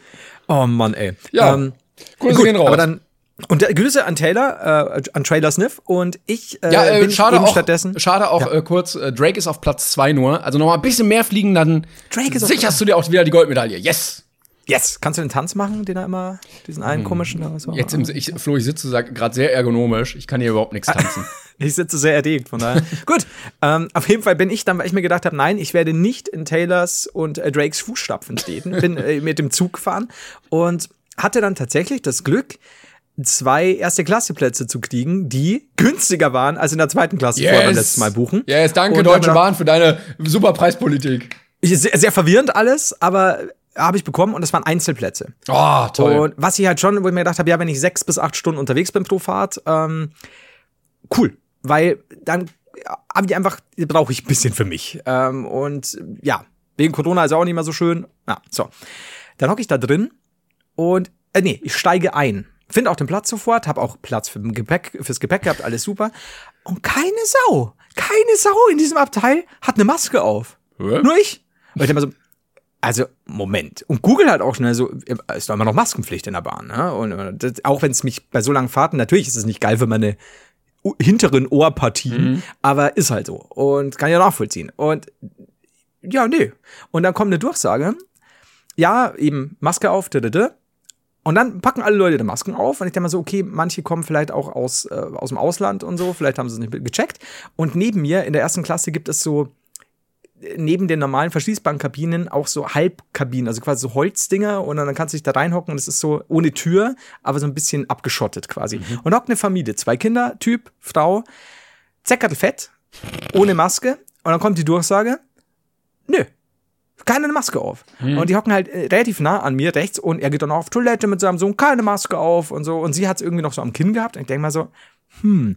Oh Mann, ey. Ja. Ähm, Grüße gut, gehen raus. Aber dann, und der, Grüße an Taylor, äh, an Trailer Sniff und ich äh, ja, äh, bin schade auch, stattdessen. Schade auch ja. äh, kurz, äh, Drake ist auf Platz zwei nur. Also noch mal ein bisschen mehr fliegen, dann Drake ist sicherst du dir auch wieder die Goldmedaille. Yes! Yes! Kannst du den Tanz machen, den er immer, diesen einen hm. komischen so? Jetzt im, ich, Flo, ich sitze gerade sehr ergonomisch. Ich kann hier überhaupt nichts tanzen. (laughs) ich sitze sehr erdegt, von daher. (laughs) Gut, ähm, auf jeden Fall bin ich dann, weil ich mir gedacht habe, nein, ich werde nicht in Taylors und äh, Drakes Fußstapfen treten. Bin (laughs) äh, mit dem Zug gefahren und hatte dann tatsächlich das Glück, zwei erste Klasse Plätze zu kriegen, die günstiger waren als in der zweiten Klasse yes. vor beim letzten Mal buchen. Yes, danke und Deutsche Bahn für deine super Preispolitik. Sehr, sehr verwirrend alles, aber habe ich bekommen und das waren Einzelplätze. Oh, toll. Und was ich halt schon, wo ich mir gedacht habe, ja, wenn ich sechs bis acht Stunden unterwegs bin pro Fahrt, ähm, cool, weil dann habe ich einfach, brauche ich ein bisschen für mich. Ähm, und ja, wegen Corona ist auch nicht mehr so schön. Ja, so. Dann hocke ich da drin und, äh, nee, ich steige ein. Finde auch den Platz sofort, habe auch Platz für Gepäck, fürs Gepäck gehabt, alles super. Und keine Sau, keine Sau in diesem Abteil hat eine Maske auf. Ja? Nur ich. Und ich denke mal so, also, Moment. Und Google hat auch schnell so, ist doch immer noch Maskenpflicht in der Bahn. Ne? Und das, auch wenn es mich bei so langen Fahrten, natürlich ist es nicht geil für meine hinteren Ohrpartien, mhm. aber ist halt so. Und kann ja nachvollziehen. Und ja, nee. Und dann kommt eine Durchsage. Ja, eben Maske auf, da, da, da. Und dann packen alle Leute die Masken auf und ich denke mal so, okay, manche kommen vielleicht auch aus, äh, aus dem Ausland und so, vielleicht haben sie es nicht gecheckt. Und neben mir in der ersten Klasse gibt es so neben den normalen verschließbaren Kabinen auch so Halbkabinen, also quasi so Holzdinger und dann kannst du dich da reinhocken und es ist so ohne Tür, aber so ein bisschen abgeschottet quasi. Mhm. Und hockt eine Familie, zwei Kinder, Typ, Frau, Zeckertel fett, ohne Maske und dann kommt die Durchsage, nö, keine Maske auf. Mhm. Und die hocken halt äh, relativ nah an mir rechts und er geht dann auf Toilette mit seinem Sohn, keine Maske auf und so. Und sie hat es irgendwie noch so am Kinn gehabt. Und ich denke mal so, hm,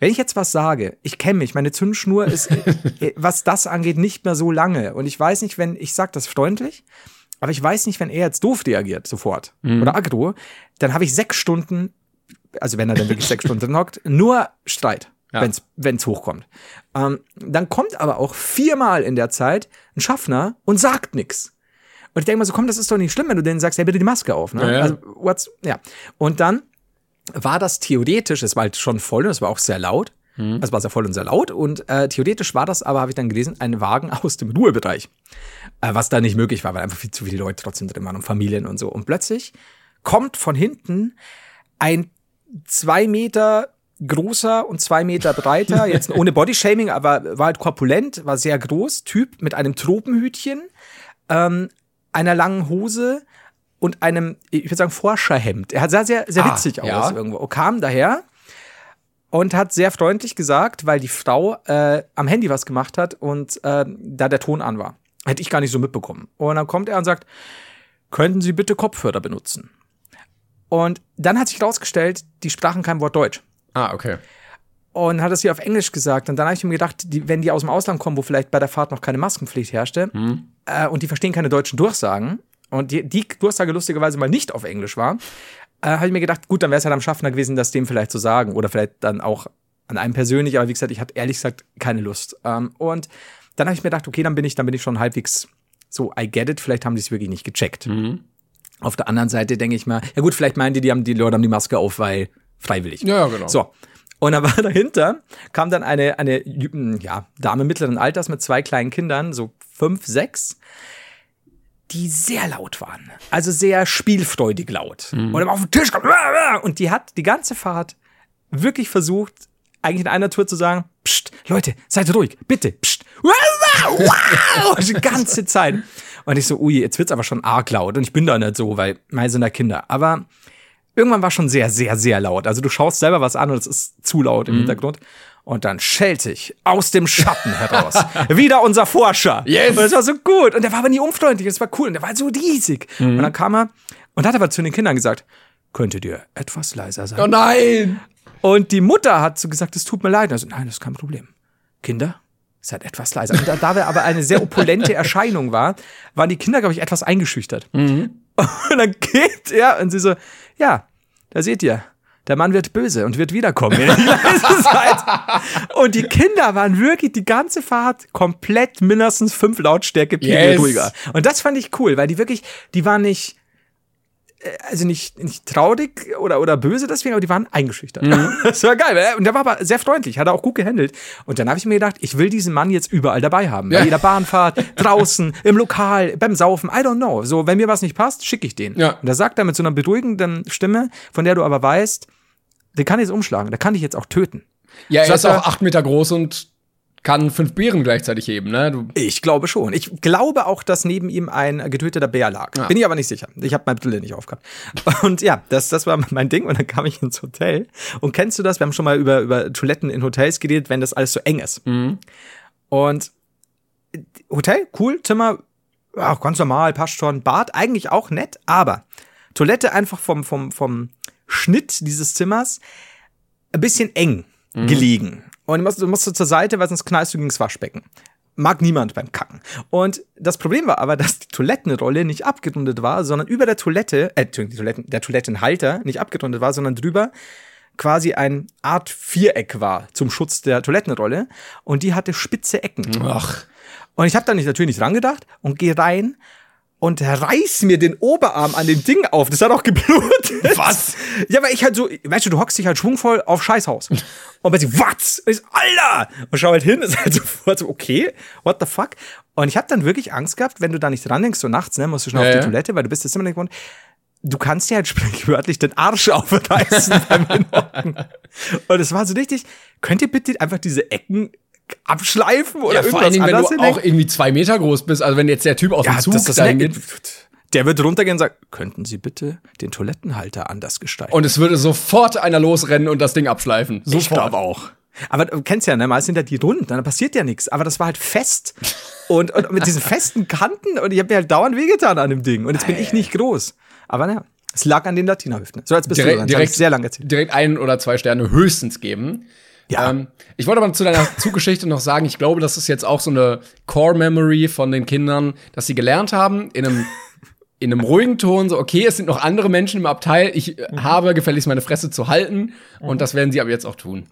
wenn ich jetzt was sage, ich kenne mich, meine Zündschnur ist, (laughs) äh, äh, was das angeht, nicht mehr so lange. Und ich weiß nicht, wenn, ich sage das freundlich, aber ich weiß nicht, wenn er jetzt doof reagiert, sofort, mhm. oder aggro, dann habe ich sechs Stunden, also wenn er dann wirklich sechs Stunden hockt, nur Streit. Ja. wenn es hochkommt. Ähm, dann kommt aber auch viermal in der Zeit ein Schaffner und sagt nichts. Und ich denke mal so, komm, das ist doch nicht schlimm, wenn du denen sagst, ja, bitte die Maske auf. Ne? Ja, ja. Also, what's, ja. Und dann war das theoretisch, es war halt schon voll und es war auch sehr laut. Mhm. Es war sehr voll und sehr laut und äh, theoretisch war das aber, habe ich dann gelesen, ein Wagen aus dem Ruhebereich. Äh, was da nicht möglich war, weil einfach viel zu viele Leute trotzdem drin waren und Familien und so. Und plötzlich kommt von hinten ein zwei Meter großer und zwei Meter breiter, (laughs) jetzt ohne Bodyshaming, aber war halt korpulent, war sehr groß, Typ mit einem Tropenhütchen, ähm, einer langen Hose, und einem, ich würde sagen, Forscherhemd. Er sah sehr, sehr ah, witzig aus ja. irgendwo. Kam daher und hat sehr freundlich gesagt, weil die Frau äh, am Handy was gemacht hat und äh, da der Ton an war. Hätte ich gar nicht so mitbekommen. Und dann kommt er und sagt, könnten Sie bitte Kopfhörer benutzen? Und dann hat sich herausgestellt, die sprachen kein Wort Deutsch. Ah, okay. Und hat es hier auf Englisch gesagt. Und dann habe ich mir gedacht, die, wenn die aus dem Ausland kommen, wo vielleicht bei der Fahrt noch keine Maskenpflicht herrschte, Mhm. äh, und die verstehen keine deutschen Durchsagen, und die, die Durchsage lustigerweise mal nicht auf Englisch war, äh, habe ich mir gedacht, gut, dann wäre es halt am Schaffner gewesen, das dem vielleicht zu sagen. Oder vielleicht dann auch an einem persönlich. Aber wie gesagt, ich hatte ehrlich gesagt keine Lust. Ähm, und dann habe ich mir gedacht, okay, dann bin ich, dann bin ich schon halbwegs so, I get it. Vielleicht haben die es wirklich nicht gecheckt. Mhm. Auf der anderen Seite denke ich mal, ja gut, vielleicht meinen die, die haben die Leute haben die Maske auf, weil freiwillig. Ja, genau. So. Und dann (laughs) war dahinter, kam dann eine, eine ja, Dame mittleren Alters mit zwei kleinen Kindern, so fünf, sechs, die sehr laut waren. Also sehr spielfreudig laut. Und immer auf den Tisch kam. Und die hat die ganze Fahrt wirklich versucht, eigentlich in einer Tour zu sagen, Psst, Leute, seid ruhig, bitte, psst. (laughs) Die ganze Zeit. Und ich so, ui, jetzt wird's aber schon arg laut. Und ich bin da nicht so, weil meine sind da Kinder. Aber irgendwann war schon sehr, sehr, sehr laut. Also du schaust selber was an und es ist zu laut im Mhm. Hintergrund. Und dann schellte ich aus dem Schatten heraus. (laughs) Wieder unser Forscher. Yes. Und das war so gut. Und der war aber nie unfreundlich. Das war cool. Und der war so riesig. Mhm. Und dann kam er und hat aber zu den Kindern gesagt, könntet ihr etwas leiser sein? Oh nein! Und die Mutter hat so gesagt, es tut mir leid. Also, nein, das ist kein Problem. Kinder, seid etwas leiser. Und da, da wir aber eine sehr opulente (laughs) Erscheinung war, waren die Kinder, glaube ich, etwas eingeschüchtert. (laughs) Und dann geht er und sie so, ja, da seht ihr, der Mann wird böse und wird wiederkommen, seid. (laughs) Und die Kinder waren wirklich die ganze Fahrt komplett mindestens fünf Lautstärke Pegel Yes. ruhiger. Und das fand ich cool, weil die wirklich, die waren nicht, äh, also nicht, nicht traurig oder, oder böse deswegen, aber die waren eingeschüchtert. (laughs) Das war geil. weil- Und der war aber sehr freundlich, hat er auch gut gehandelt. Und dann habe ich mir gedacht, ich will diesen Mann jetzt überall dabei haben. Bei Ja. jeder Bahnfahrt, (laughs) draußen, im Lokal, beim Saufen, I don't know. So, wenn mir was nicht passt, schicke ich den. Ja. Und da sagt er mit so einer beruhigenden Stimme, von der du aber weißt, den kann ich jetzt umschlagen, der kann dich jetzt auch töten. Ja, er ist auch acht Meter groß und kann fünf Beeren gleichzeitig heben, ne? Du, Ich glaube schon. Ich glaube auch, dass neben ihm ein getöteter Bär lag. Ja. Bin ich aber nicht sicher. Ich habe meine Brille nicht aufgehabt. (laughs) Und ja, das, das war mein Ding. Und dann kam ich ins Hotel. Und kennst du das? Wir haben schon mal über, über Toiletten in Hotels geredet, wenn das alles so eng ist. Und äh, Hotel, cool, Zimmer, ja, ganz normal, passt schon. Bad, eigentlich auch nett, aber Toilette einfach vom, vom, vom Schnitt dieses Zimmers ein bisschen eng gelegen. Und du musst, du musst zur Seite, weil sonst knallst du gegen das Waschbecken. Mag niemand beim Kacken. Und das Problem war aber, dass die Toilettenrolle nicht abgerundet war, sondern über der Toilette, äh, die Toiletten, der Toilettenhalter nicht abgerundet war, sondern drüber quasi ein Art Viereck war zum Schutz der Toilettenrolle. Und die hatte spitze Ecken. ach, Und ich habe da nicht, natürlich nicht dran gedacht und gehe rein und reiß mir den Oberarm an dem Ding auf. Das hat auch geblutet. Was? Ja, weil ich halt so, weißt du, du hockst dich halt schwungvoll auf Scheißhaus. (laughs) Und sie, was? Ich so, Alter! Und schau halt hin, ist halt sofort so, okay, what the fuck? Und ich habe dann wirklich Angst gehabt, wenn du da nicht dran denkst, so nachts, ne, musst du schnell Ja, auf die ja. Toilette, weil du bist jetzt immer nicht gewohnt. Du kannst dir halt (laughs) sprichwörtlich den Arsch aufreißen beim Hinhocken. (laughs) Und es war so richtig, könnt ihr bitte einfach diese Ecken abschleifen oder ja, vor irgendwas allen Dingen, wenn du auch irgendwie zwei Meter groß bist, also wenn jetzt der Typ aus dem Zug dahin geht. Der wird runtergehen und sagt, könnten Sie bitte den Toilettenhalter anders gestalten? Und es würde sofort einer losrennen und das Ding abschleifen. Sofort. Ich glaube auch. Aber du kennst ja, ne, meist sind ja die runden, dann passiert ja nichts. Aber das war halt fest. Und, und mit diesen festen Kanten und ich habe mir halt dauernd wehgetan an dem Ding. Und jetzt bin ich nicht groß. Aber naja, es lag an den Latina-Hüften. So, jetzt bist du direkt, dran. Das hab direkt, sehr lange erzählt. direkt ein oder zwei Sterne höchstens geben. Ja. Ähm, ich wollte aber zu deiner (laughs) Zuggeschichte noch sagen, ich glaube, das ist jetzt auch so eine Core-Memory von den Kindern, dass sie gelernt haben, in einem, (laughs) in einem ruhigen Ton, so, okay, es sind noch andere Menschen im Abteil, ich äh, habe gefälligst meine Fresse zu halten und das werden sie aber jetzt auch tun.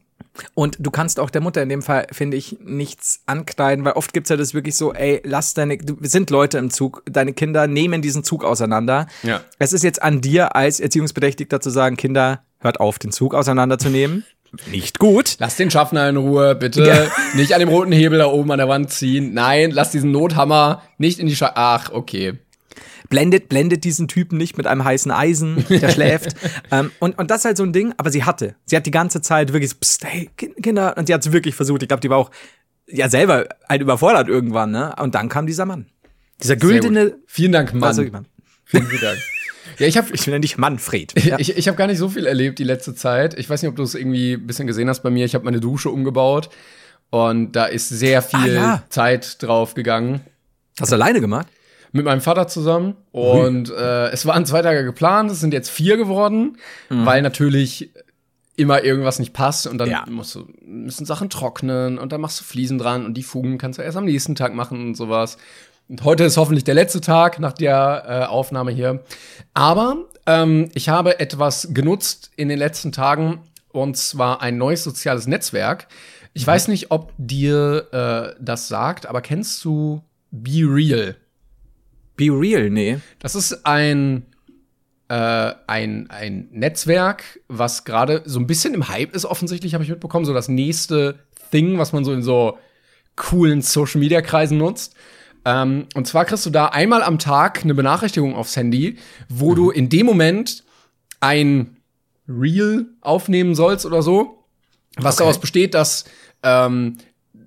Und du kannst auch der Mutter in dem Fall, finde ich, nichts ankreiden, weil oft gibt's ja das wirklich so, ey, lass deine, du, wir sind Leute im Zug, deine Kinder nehmen diesen Zug auseinander. Ja. Es ist jetzt an dir als Erziehungsberechtigter zu sagen, Kinder, hört auf, den Zug auseinanderzunehmen. (laughs) Nicht gut. Lass den Schaffner in Ruhe, bitte. Ja. (laughs) Nicht an dem roten Hebel da oben an der Wand ziehen. Nein, lass diesen Nothammer nicht in die Scha Ach, okay. Blendet, blendet diesen Typen nicht mit einem heißen Eisen, der (laughs) schläft. ähm, und, und das ist halt so ein Ding, aber sie hatte. Sie hat die ganze Zeit wirklich so, pst, hey, Ki- Kinder, und sie hat es wirklich versucht. Ich glaube, die war auch ja selber halt überfordert irgendwann, ne? Und dann kam dieser Mann. Dieser güldene Vielen Dank, Mann. Vielen, vielen Dank. Ja, ich habe Ich nenne dich Manfred. Ja. Ich, ich habe gar nicht so viel erlebt die letzte Zeit. Ich weiß nicht, ob du es irgendwie ein bisschen gesehen hast bei mir. Ich habe meine Dusche umgebaut und da ist sehr viel Ah, ja. Zeit drauf gegangen. Hast du alleine gemacht? Mit meinem Vater zusammen. Und äh, es waren zwei Tage geplant, es sind jetzt vier geworden, weil natürlich immer irgendwas nicht passt und dann Ja. musst du, müssen Sachen trocknen und dann machst du Fliesen dran und die Fugen kannst du erst am nächsten Tag machen und sowas. Und heute ist hoffentlich der letzte Tag nach der äh, Aufnahme hier. Aber ähm, ich habe etwas genutzt in den letzten Tagen und zwar ein neues soziales Netzwerk. Ich weiß nicht, ob dir äh, das sagt, aber kennst du Be Real? Be real, nee. Das ist ein, äh, ein, ein Netzwerk, was gerade so ein bisschen im Hype ist, offensichtlich, habe ich mitbekommen. So das nächste Thing, was man so in so coolen Social Media Kreisen nutzt. Ähm, und zwar kriegst du da einmal am Tag eine Benachrichtigung aufs Handy, wo du in dem Moment ein Reel aufnehmen sollst oder so, was Okay. daraus besteht, dass ähm,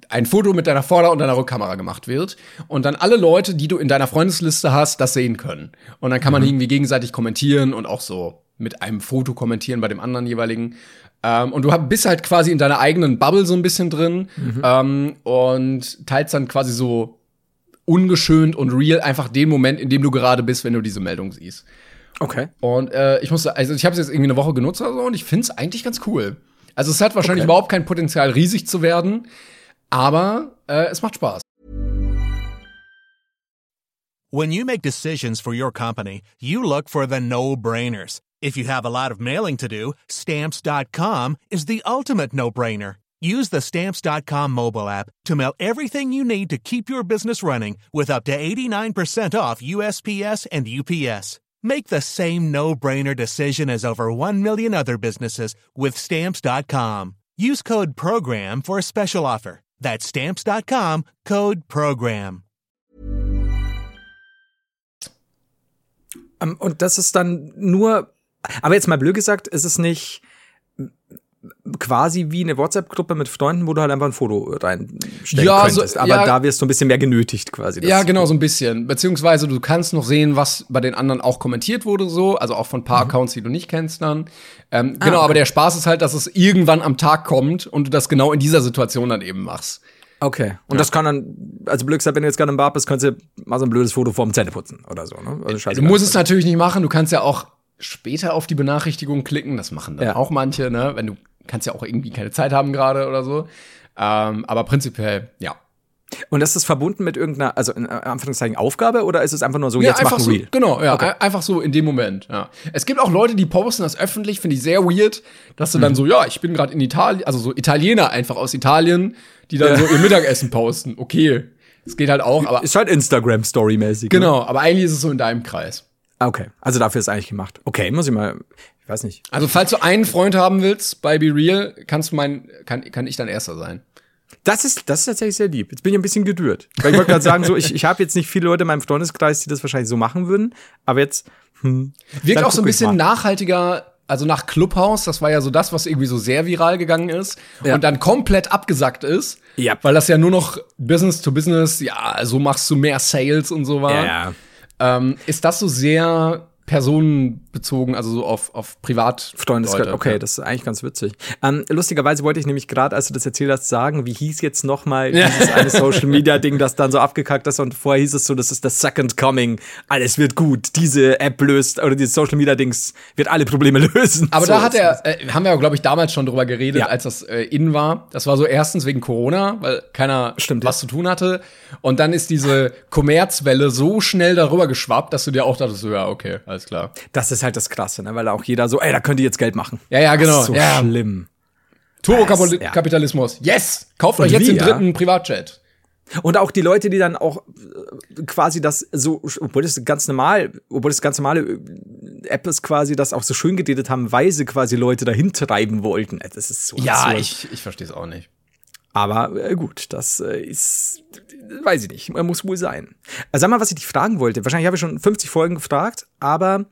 ein Foto mit deiner Vorder- und deiner Rückkamera gemacht wird und dann alle Leute, die du in deiner Freundesliste hast, das sehen können. Und dann kann man irgendwie gegenseitig kommentieren und auch so mit einem Foto kommentieren bei dem anderen jeweiligen. Ähm, und du bist halt quasi in deiner eigenen Bubble so ein bisschen drin ähm, und teilst dann quasi so ungeschönt und real einfach den Moment, in dem du gerade bist, wenn du diese Meldung siehst. Okay. Und äh, ich muss, also ich habe es jetzt irgendwie eine Woche genutzt oder so und ich finde es eigentlich ganz cool. Also es hat wahrscheinlich Okay. überhaupt kein Potenzial, riesig zu werden, aber äh, es macht Spaß. When you make decisions for your company, you look for the no-brainers. If you have a lot of mailing to do, stamps.com is the ultimate no-brainer. Use the stamps.com mobile app to mail everything you need to keep your business running with up to 89% off USPS and UPS. Make the same no-brainer decision as over 1 million other businesses with stamps.com. Use code PROGRAM for a special offer. That's stamps.com, code PROGRAM. Ähm, und das ist dann nur, aber jetzt mal blöd gesagt, ist es nicht quasi wie eine WhatsApp-Gruppe mit Freunden, wo du halt einfach ein Foto reinstellen Ja, so- könntest. aber ja. da wirst du ein bisschen mehr genötigt quasi. Ja, genau, so ein bisschen. Beziehungsweise du kannst noch sehen, was bei den anderen auch kommentiert wurde, so. Also auch von ein paar Accounts, die du nicht kennst dann. Ähm, genau, Mhm. Ah, okay. aber der Spaß ist halt, dass es irgendwann am Tag kommt und du das genau in dieser Situation dann eben machst. Okay. Und das kann dann, also blöd gesagt, wenn du jetzt gerade im Bad bist, kannst du mal so ein blödes Foto vorm Zähneputzen oder so, ne? Also Du scheiße. musst es natürlich nicht machen. Du kannst ja auch später auf die Benachrichtigung klicken. Das machen dann Ja. auch manche, ne? Wenn du kannst ja auch irgendwie keine Zeit haben gerade oder so. Ähm, aber prinzipiell, ja. Und das ist verbunden mit irgendeiner, also in Anführungszeichen Aufgabe oder ist es einfach nur so, ja, jetzt einfach machen so, Real? genau, ja, ein- einfach so in dem Moment. Ja. Es gibt auch Leute, die posten das öffentlich, finde ich sehr weird, dass du Mhm. dann so, ja, ich bin gerade in Italien, also so Italiener einfach aus Italien, die dann so ihr Mittagessen posten. Okay, es geht halt auch, aber Ist halt Instagram-Story-mäßig. Ne? genau, aber eigentlich ist es so in deinem Kreis. Okay, also dafür ist eigentlich gemacht. Okay, muss ich mal, ich weiß nicht. Also falls du einen Freund haben willst bei Be Real, kannst du mein, kann, kann ich dein erster sein. Das ist, das ist tatsächlich sehr lieb. Jetzt bin ich ein bisschen gerührt. Weil ich wollte gerade sagen, so, ich, ich habe jetzt nicht viele Leute in meinem Freundeskreis, die das wahrscheinlich so machen würden, aber jetzt, hm. Wirkt Dann auch so ein bisschen nachhaltiger, also nach Clubhouse, das war ja so das, was irgendwie so sehr viral gegangen ist Ja. und dann komplett abgesackt ist. Ja. Weil das ja nur noch Business to Business, ja, so machst du mehr Sales und so war. Ja. Ähm, ist das so sehr personenbezogen, also so auf, auf Privat Leute? okay, Ja. das ist eigentlich ganz witzig. Ähm, lustigerweise wollte ich nämlich gerade, als du das erzählt hast, sagen, wie hieß jetzt noch mal dieses eine (laughs) Social Media Ding, das dann so abgekackt ist und vorher hieß es so, das ist das Second Coming, alles wird gut, diese App löst oder dieses Social Media Dings wird alle Probleme (laughs) lösen. Aber so da hat er, äh, haben wir ja, glaube ich, damals schon drüber geredet, Ja. als das äh, in war. Das war so erstens wegen Corona, weil keiner Stimmt, was ja. zu tun hatte. Und dann ist diese Kommerzwelle so schnell darüber geschwappt, dass du dir auch dachtest, so, ja, okay, alles klar. Das ist halt das Krasse, ne? weil auch jeder so, ey, da könnt ihr jetzt Geld machen. Ja, ja, genau. Das ist so ja. schlimm. ja. Turbokapitalismus. Yes! Kauft Und euch jetzt wie, den ja? dritten Privatjet. Und auch die Leute, die dann auch äh, quasi das so, obwohl das ganz normal, obwohl das ganz normale äh, App ist quasi, das auch so schön geredet haben, weil sie quasi Leute dahin treiben wollten. Äh, Das ist so Ja, absurd. ich, ich verstehe es auch nicht. Aber äh, gut, das äh, ist, weiß ich nicht, muss wohl sein. Sag mal, was ich dich fragen wollte. Wahrscheinlich habe ich schon 50 Folgen gefragt, aber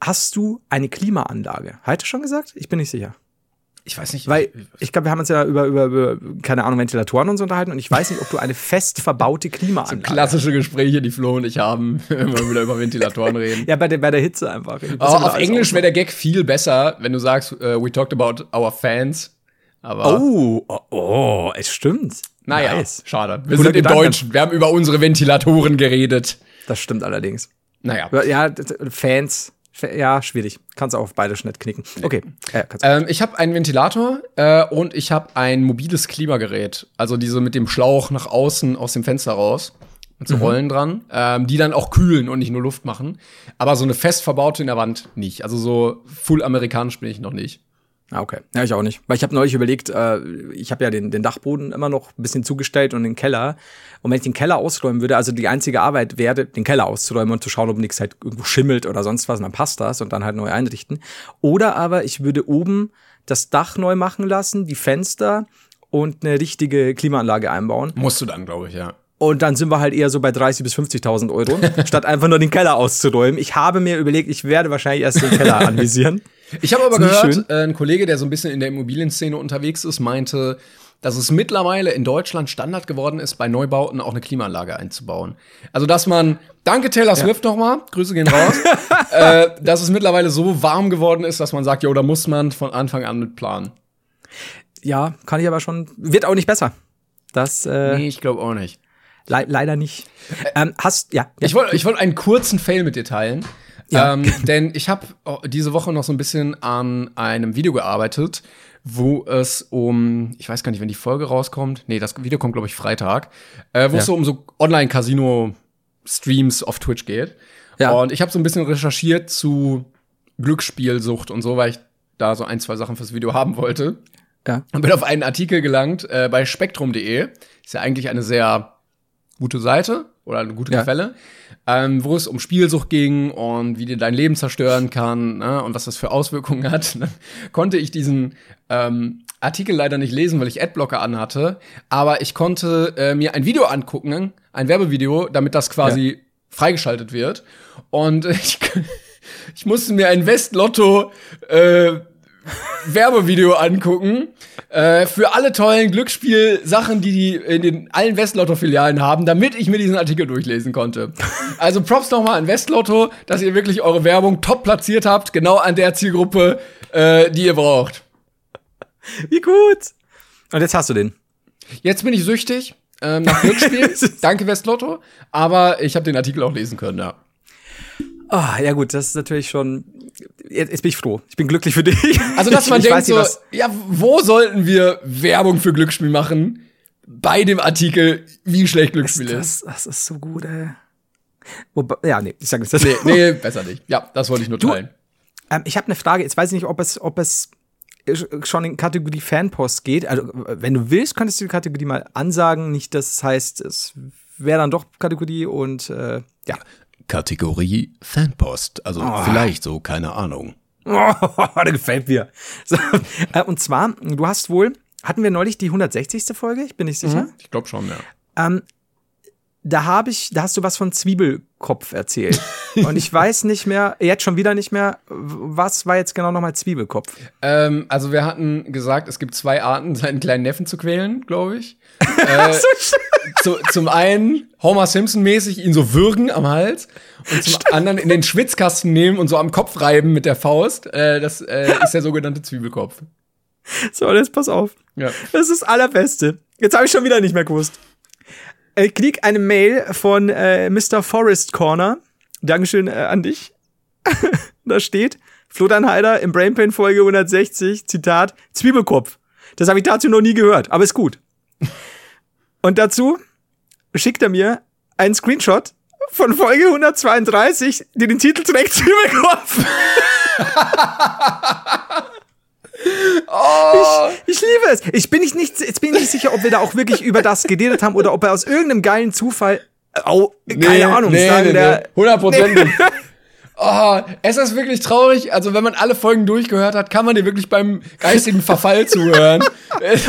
hast du eine Klimaanlage? Heute schon gesagt? Ich bin nicht sicher. Ich weiß nicht. Weil ich glaube, wir haben uns ja über, über, über, keine Ahnung, Ventilatoren und so unterhalten und ich weiß nicht, ob du eine fest verbaute (laughs) Klimaanlage klassische Gespräche, die Flo und ich haben, (laughs) wenn wir wieder über Ventilatoren (laughs) reden. Ja, bei der, bei der Hitze einfach. Aber auf Englisch wäre der Gag viel besser, wenn du sagst, uh, we talked about our fans. Aber Oh, oh, oh, es stimmt. naja, Nice. schade. Wir Guter sind im. Deutschen. Wir haben über unsere Ventilatoren geredet. Das stimmt allerdings. Naja. Ja, Fans, Fa- ja, schwierig. Kannst auf beide Schnitt knicken. Okay. Ja, du. Ähm, ich habe einen Ventilator äh, und ich habe ein mobiles Klimagerät. Also diese mit dem Schlauch nach außen aus dem Fenster raus. Mit so Rollen dran, ähm, die dann auch kühlen und nicht nur Luft machen. Aber so eine fest verbaute in der Wand nicht. Also so full amerikanisch bin ich noch nicht. Ah, okay. Ja, ich auch nicht. Weil ich habe neulich überlegt, äh, ich habe ja den, den Dachboden immer noch ein bisschen zugestellt und den Keller. Und wenn ich den Keller ausräumen würde, also die einzige Arbeit wäre, den Keller auszuräumen und zu schauen, ob nichts halt irgendwo schimmelt oder sonst was, und dann passt das und dann halt neu einrichten. Oder aber ich würde oben das Dach neu machen lassen, die Fenster und eine richtige Klimaanlage einbauen. Musst du dann, glaube ich, ja. Und dann sind wir halt eher so bei 30.000 bis 50.000 Euro, (laughs) statt einfach nur den Keller auszuräumen. Ich habe mir überlegt, ich werde wahrscheinlich erst den Keller (laughs) anvisieren. Ich habe aber gehört, äh, ein Kollege, der so ein bisschen in der Immobilienszene unterwegs ist, meinte, dass es mittlerweile in Deutschland Standard geworden ist, bei Neubauten auch eine Klimaanlage einzubauen. Also, dass man, danke Taylor Swift nochmal, Grüße gehen raus, (laughs) äh, dass es mittlerweile so warm geworden ist, dass man sagt, jo, da muss man von Anfang an mit planen. Ja, kann ich aber schon. Wird auch nicht besser. Das äh, Nee, ich glaube auch nicht. le leider nicht. Ähm, hast ja. ja. Ich wollte ich wollt einen kurzen Fail mit dir teilen. Ja. Ähm, denn ich habe diese Woche noch so ein bisschen an einem Video gearbeitet, wo es um, ich weiß gar nicht, wenn die Folge rauskommt. Nee, das Video kommt, glaube ich, Freitag. Äh, wo Ja. es so um so Online-Casino-Streams auf Twitch geht. Ja. Und ich habe so ein bisschen recherchiert zu Glücksspielsucht und so, weil ich da so ein, zwei Sachen fürs Video haben wollte. ja. Und bin auf einen Artikel gelangt äh, bei spektrum.de. Ist ja eigentlich eine sehr gute Seite oder eine gute Ja. Quelle, ähm, wo es um Spielsucht ging und wie dir dein Leben zerstören kann ne, und was das für Auswirkungen hat. Dann (laughs) konnte ich diesen ähm, Artikel leider nicht lesen, weil ich Adblocker anhatte, aber ich konnte äh, mir ein Video angucken, ein Werbevideo, damit das quasi freigeschaltet wird. Und (laughs) ich, ich musste mir ein Westlotto äh, Werbevideo angucken äh, für alle tollen Glücksspielsachen, die die in den allen Westlotto-Filialen haben, damit ich mir diesen Artikel durchlesen konnte. Also Props nochmal an Westlotto, dass ihr wirklich eure Werbung top platziert habt, genau an der Zielgruppe, äh, die ihr braucht. Wie gut. Und jetzt hast du den. Jetzt bin ich süchtig ähm, nach Glücksspiel. (laughs) Danke Westlotto. Aber ich habe den Artikel auch lesen können, ja. Ah, ja gut, das ist natürlich schon. Jetzt, jetzt bin ich froh. Ich bin glücklich für dich. Also, dass man ich denkt so, was- ja, wo sollten wir Werbung für Glücksspiel machen? Bei dem Artikel, wie schlecht Glücksspiel ist. das, das ist so gut, ey. Wobei, ja, nee, ich sag nicht das. Nee, nee, besser nicht. Ja, das wollte ich nur teilen. Ähm, ich habe eine Frage. Jetzt weiß ich nicht, ob es, ob es schon in Kategorie Fanpost geht. Also, wenn du willst, könntest du die Kategorie mal ansagen. Nicht, dass es heißt, es wäre dann doch Kategorie und äh, ja. Kategorie Fanpost. Also vielleicht so, keine Ahnung. Oh, (laughs) der gefällt mir. So, äh, und zwar, du hast wohl, hatten wir neulich die 160. Folge? Ich bin nicht sicher. Ich glaube schon, ja. Ähm, da habe ich, da hast du was von Zwiebelkopf erzählt. und ich weiß nicht mehr, jetzt schon wieder nicht mehr, was war jetzt genau nochmal Zwiebelkopf? Ähm, also wir hatten gesagt, es gibt zwei Arten, (laughs) seinen kleinen Neffen zu quälen, glaube ich. (laughs) äh, zu, zum einen Homer Simpson-mäßig ihn so würgen am Hals und zum anderen in den Schwitzkasten nehmen und so am Kopf reiben mit der Faust. Äh, das äh, ist der sogenannte Zwiebelkopf. So, jetzt pass auf. Ja. Das ist das Allerbeste. Jetzt habe ich schon wieder nicht mehr gewusst. Ich krieg eine Mail von äh, Mr. Forest Corner. Dankeschön äh, an dich. (laughs) da steht, Flodan Heider im Brainpain Folge 160, Zitat, Zwiebelkopf. Das habe ich dazu noch nie gehört, aber ist gut. Und dazu schickt er mir einen Screenshot von Folge 132, die den Titel trägt (laughs) Zwiebelkopf. (laughs) Oh, Ich liebe es. Ich bin nicht, nicht, jetzt bin ich nicht sicher, ob wir da auch wirklich über das geredet haben oder ob er aus irgendeinem geilen Zufall. Oh, keine Ahnung. Nee, sagen nee, der, nee. Hundertprozentig. Oh, es ist wirklich traurig. Also, wenn man alle Folgen durchgehört hat, kann man dir wirklich beim geistigen Verfall (laughs) zuhören.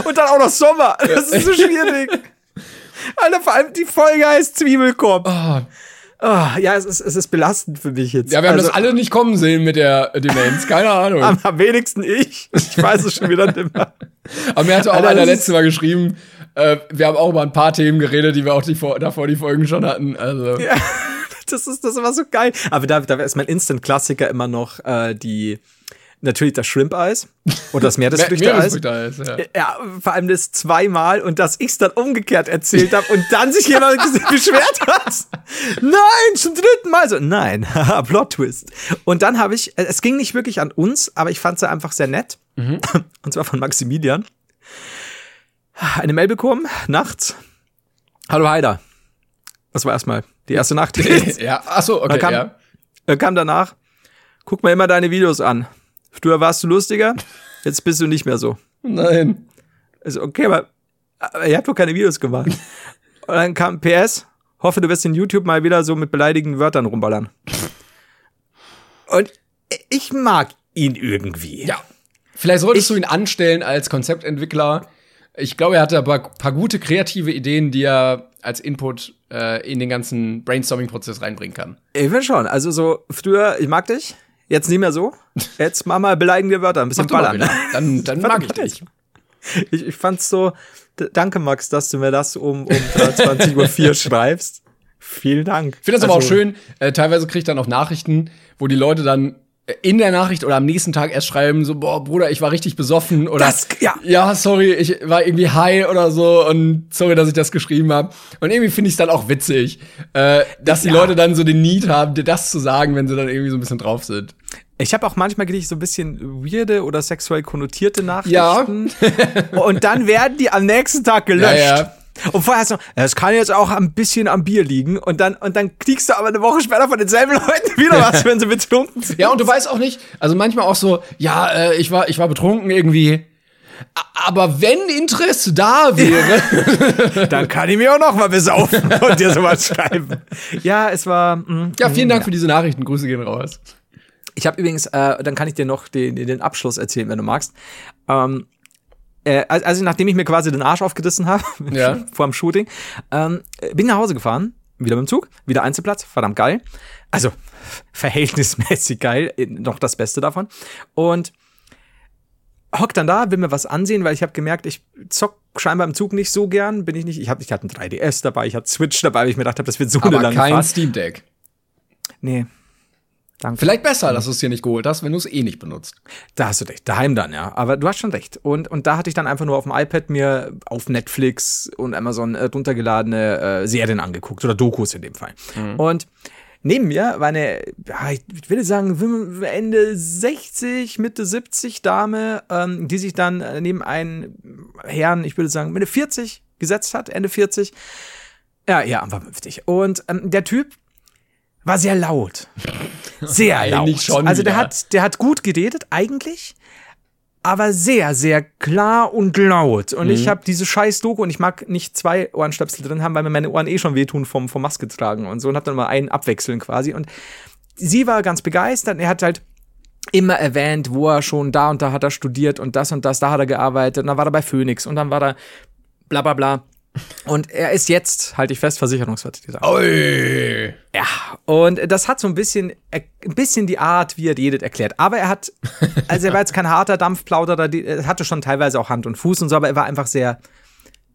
Und dann auch noch Sommer. Das ist so schwierig. Alter, vor allem die Folge heißt Zwiebelkopf. Oh, Oh, ja, es ist, es ist belastend für mich jetzt. Ja, wir haben Also, das alle nicht kommen sehen mit der Demenz. Keine Ahnung. (laughs) am, wenigsten ich. Ich weiß es schon wieder nicht mehr. (laughs) Aber mir hatte auch Alter, einer letztes Mal geschrieben, äh, wir haben auch über ein paar Themen geredet, die wir auch die, vor- davor die Folgen schon hatten. Also, Ja, (laughs) das ist, das war so geil. Aber da, da ist mein Instant-Klassiker immer noch äh, die, natürlich das Shrimp-Eis oder das (laughs) Meeresfrüchte-Eis. Ja. Ja, vor allem das zweimal und dass ich es dann umgekehrt erzählt habe und dann sich jemand (laughs) beschwert hat. Nein, zum dritten Mal. So, nein, (laughs) haha, Plot-Twist. Und dann habe ich, äh, es ging nicht wirklich an uns, aber ich fand es einfach sehr nett. Und zwar von Maximilian. Eine Mail bekommen, nachts. Hallo Heider. Das war erstmal die erste Nacht. ja, ach so, okay, Dann kam, ja. dann kam danach, guck mal immer deine Videos an. Früher warst du lustiger, jetzt bist du nicht mehr so. Nein. Also, okay, aber, aber er hat doch keine Videos gemacht. Und dann kam PS, hoffe, du wirst in YouTube mal wieder so mit beleidigenden Wörtern rumballern. Und ich mag ihn irgendwie. Ja. Vielleicht solltest du ihn anstellen als Konzeptentwickler. Ich glaube, er hatte aber ein paar gute kreative Ideen, die er als Input äh, in den ganzen Brainstorming-Prozess reinbringen kann. Ich finde schon. Also so, früher, ich mag dich, jetzt nicht mehr so. Jetzt mach mal beleidigende Wörter, ein bisschen ballern. Dann, dann (laughs) mag ich dich. Ich, ich fand's so, danke Max, dass du mir das um, um 23.04 Uhr (laughs) schreibst. Vielen Dank. Ich finde das aber auch Also, schön. Äh, teilweise kriege ich dann auch Nachrichten, wo die Leute dann in der Nachricht oder am nächsten Tag erst schreiben, so, boah, Bruder, ich war richtig besoffen oder Das- ja. ja, sorry, ich war irgendwie high oder so und sorry, dass ich das geschrieben habe. Und irgendwie finde ich es dann auch witzig, äh, dass die Ja. Leute dann so den Need haben, dir das zu sagen, wenn sie dann irgendwie so ein bisschen drauf sind. Ich habe auch manchmal kriege ich so ein bisschen weirde oder sexuell konnotierte Ja. Nachrichten. Und dann werden die am nächsten Tag gelöscht. (laughs) Ja, ja. Und vorher hast du, es kann jetzt auch ein bisschen am Bier liegen. Und dann, und dann kriegst du aber eine Woche später von denselben (laughs) Leuten wieder was, wenn sie betrunken sind. Ja, und du weißt auch nicht, also manchmal auch so, ja, äh, ich war, ich war betrunken irgendwie. Aber wenn Interesse da wäre, (laughs) Dann kann ich mir auch noch mal besaufen (laughs) und dir sowas schreiben. Ja, es war. mm, ja, vielen Dank für diese Nachrichten. Grüße gehen raus. Ich habe übrigens, äh, dann kann ich dir noch den, den Abschluss erzählen, wenn du magst. Ähm, äh, als- also nachdem ich mir quasi den Arsch aufgerissen habe (laughs) Ja. vor dem Shooting, ähm, bin nach Hause gefahren, wieder mit dem Zug, wieder Einzelplatz, verdammt geil. Also verhältnismäßig geil, äh, noch das Beste davon. Und hock dann da, will mir was ansehen, weil ich habe gemerkt, ich zock scheinbar im Zug nicht so gern, bin ich nicht. Ich, hab, ich hatte ein 3DS dabei, ich hatte Switch dabei, weil ich mir gedacht habe, das wird so eine Aber lange kein Fahrt. Steam Deck. Nee. Danke. Vielleicht besser, dass du es dir nicht geholt hast, wenn du es eh nicht benutzt. Da hast du recht, daheim dann, ja. Aber du hast schon recht. Und, und da hatte ich dann einfach nur auf dem iPad mir auf Netflix und Amazon äh, runtergeladene äh, Serien angeguckt oder Dokus in dem Fall. Und neben mir war eine, ja, ich würde sagen, Ende 60, Mitte 70 Dame, ähm, die sich dann äh, neben einen Herrn, ich würde sagen, Mitte 40 gesetzt hat, Ende 40. Ja, ja, vernünftig. Und ähm, der Typ war sehr laut. Sehr (laughs) laut. Schon also der wieder. hat, der hat gut geredet, eigentlich, aber sehr, sehr klar und laut. Und Mhm. ich habe diese scheiß Doku und ich mag nicht zwei Ohrenstöpsel drin haben, weil mir meine Ohren eh schon wehtun vom, vom Maske tragen und so und hab dann mal einen abwechseln quasi. Und sie war ganz begeistert. und Er hat halt immer erwähnt, wo er schon da und da hat er studiert und das und das, da hat er gearbeitet und dann war er bei Phoenix und dann war er bla bla bla. Und er ist jetzt, halte ich fest, Versicherungsvertreter. Ui. Ja, und das hat so ein bisschen, äh, ein bisschen die Art, wie er redet, erklärt. Aber er hat, (laughs) also er war jetzt kein harter Dampfplauderer, er hatte schon teilweise auch Hand und Fuß und so, aber er war einfach sehr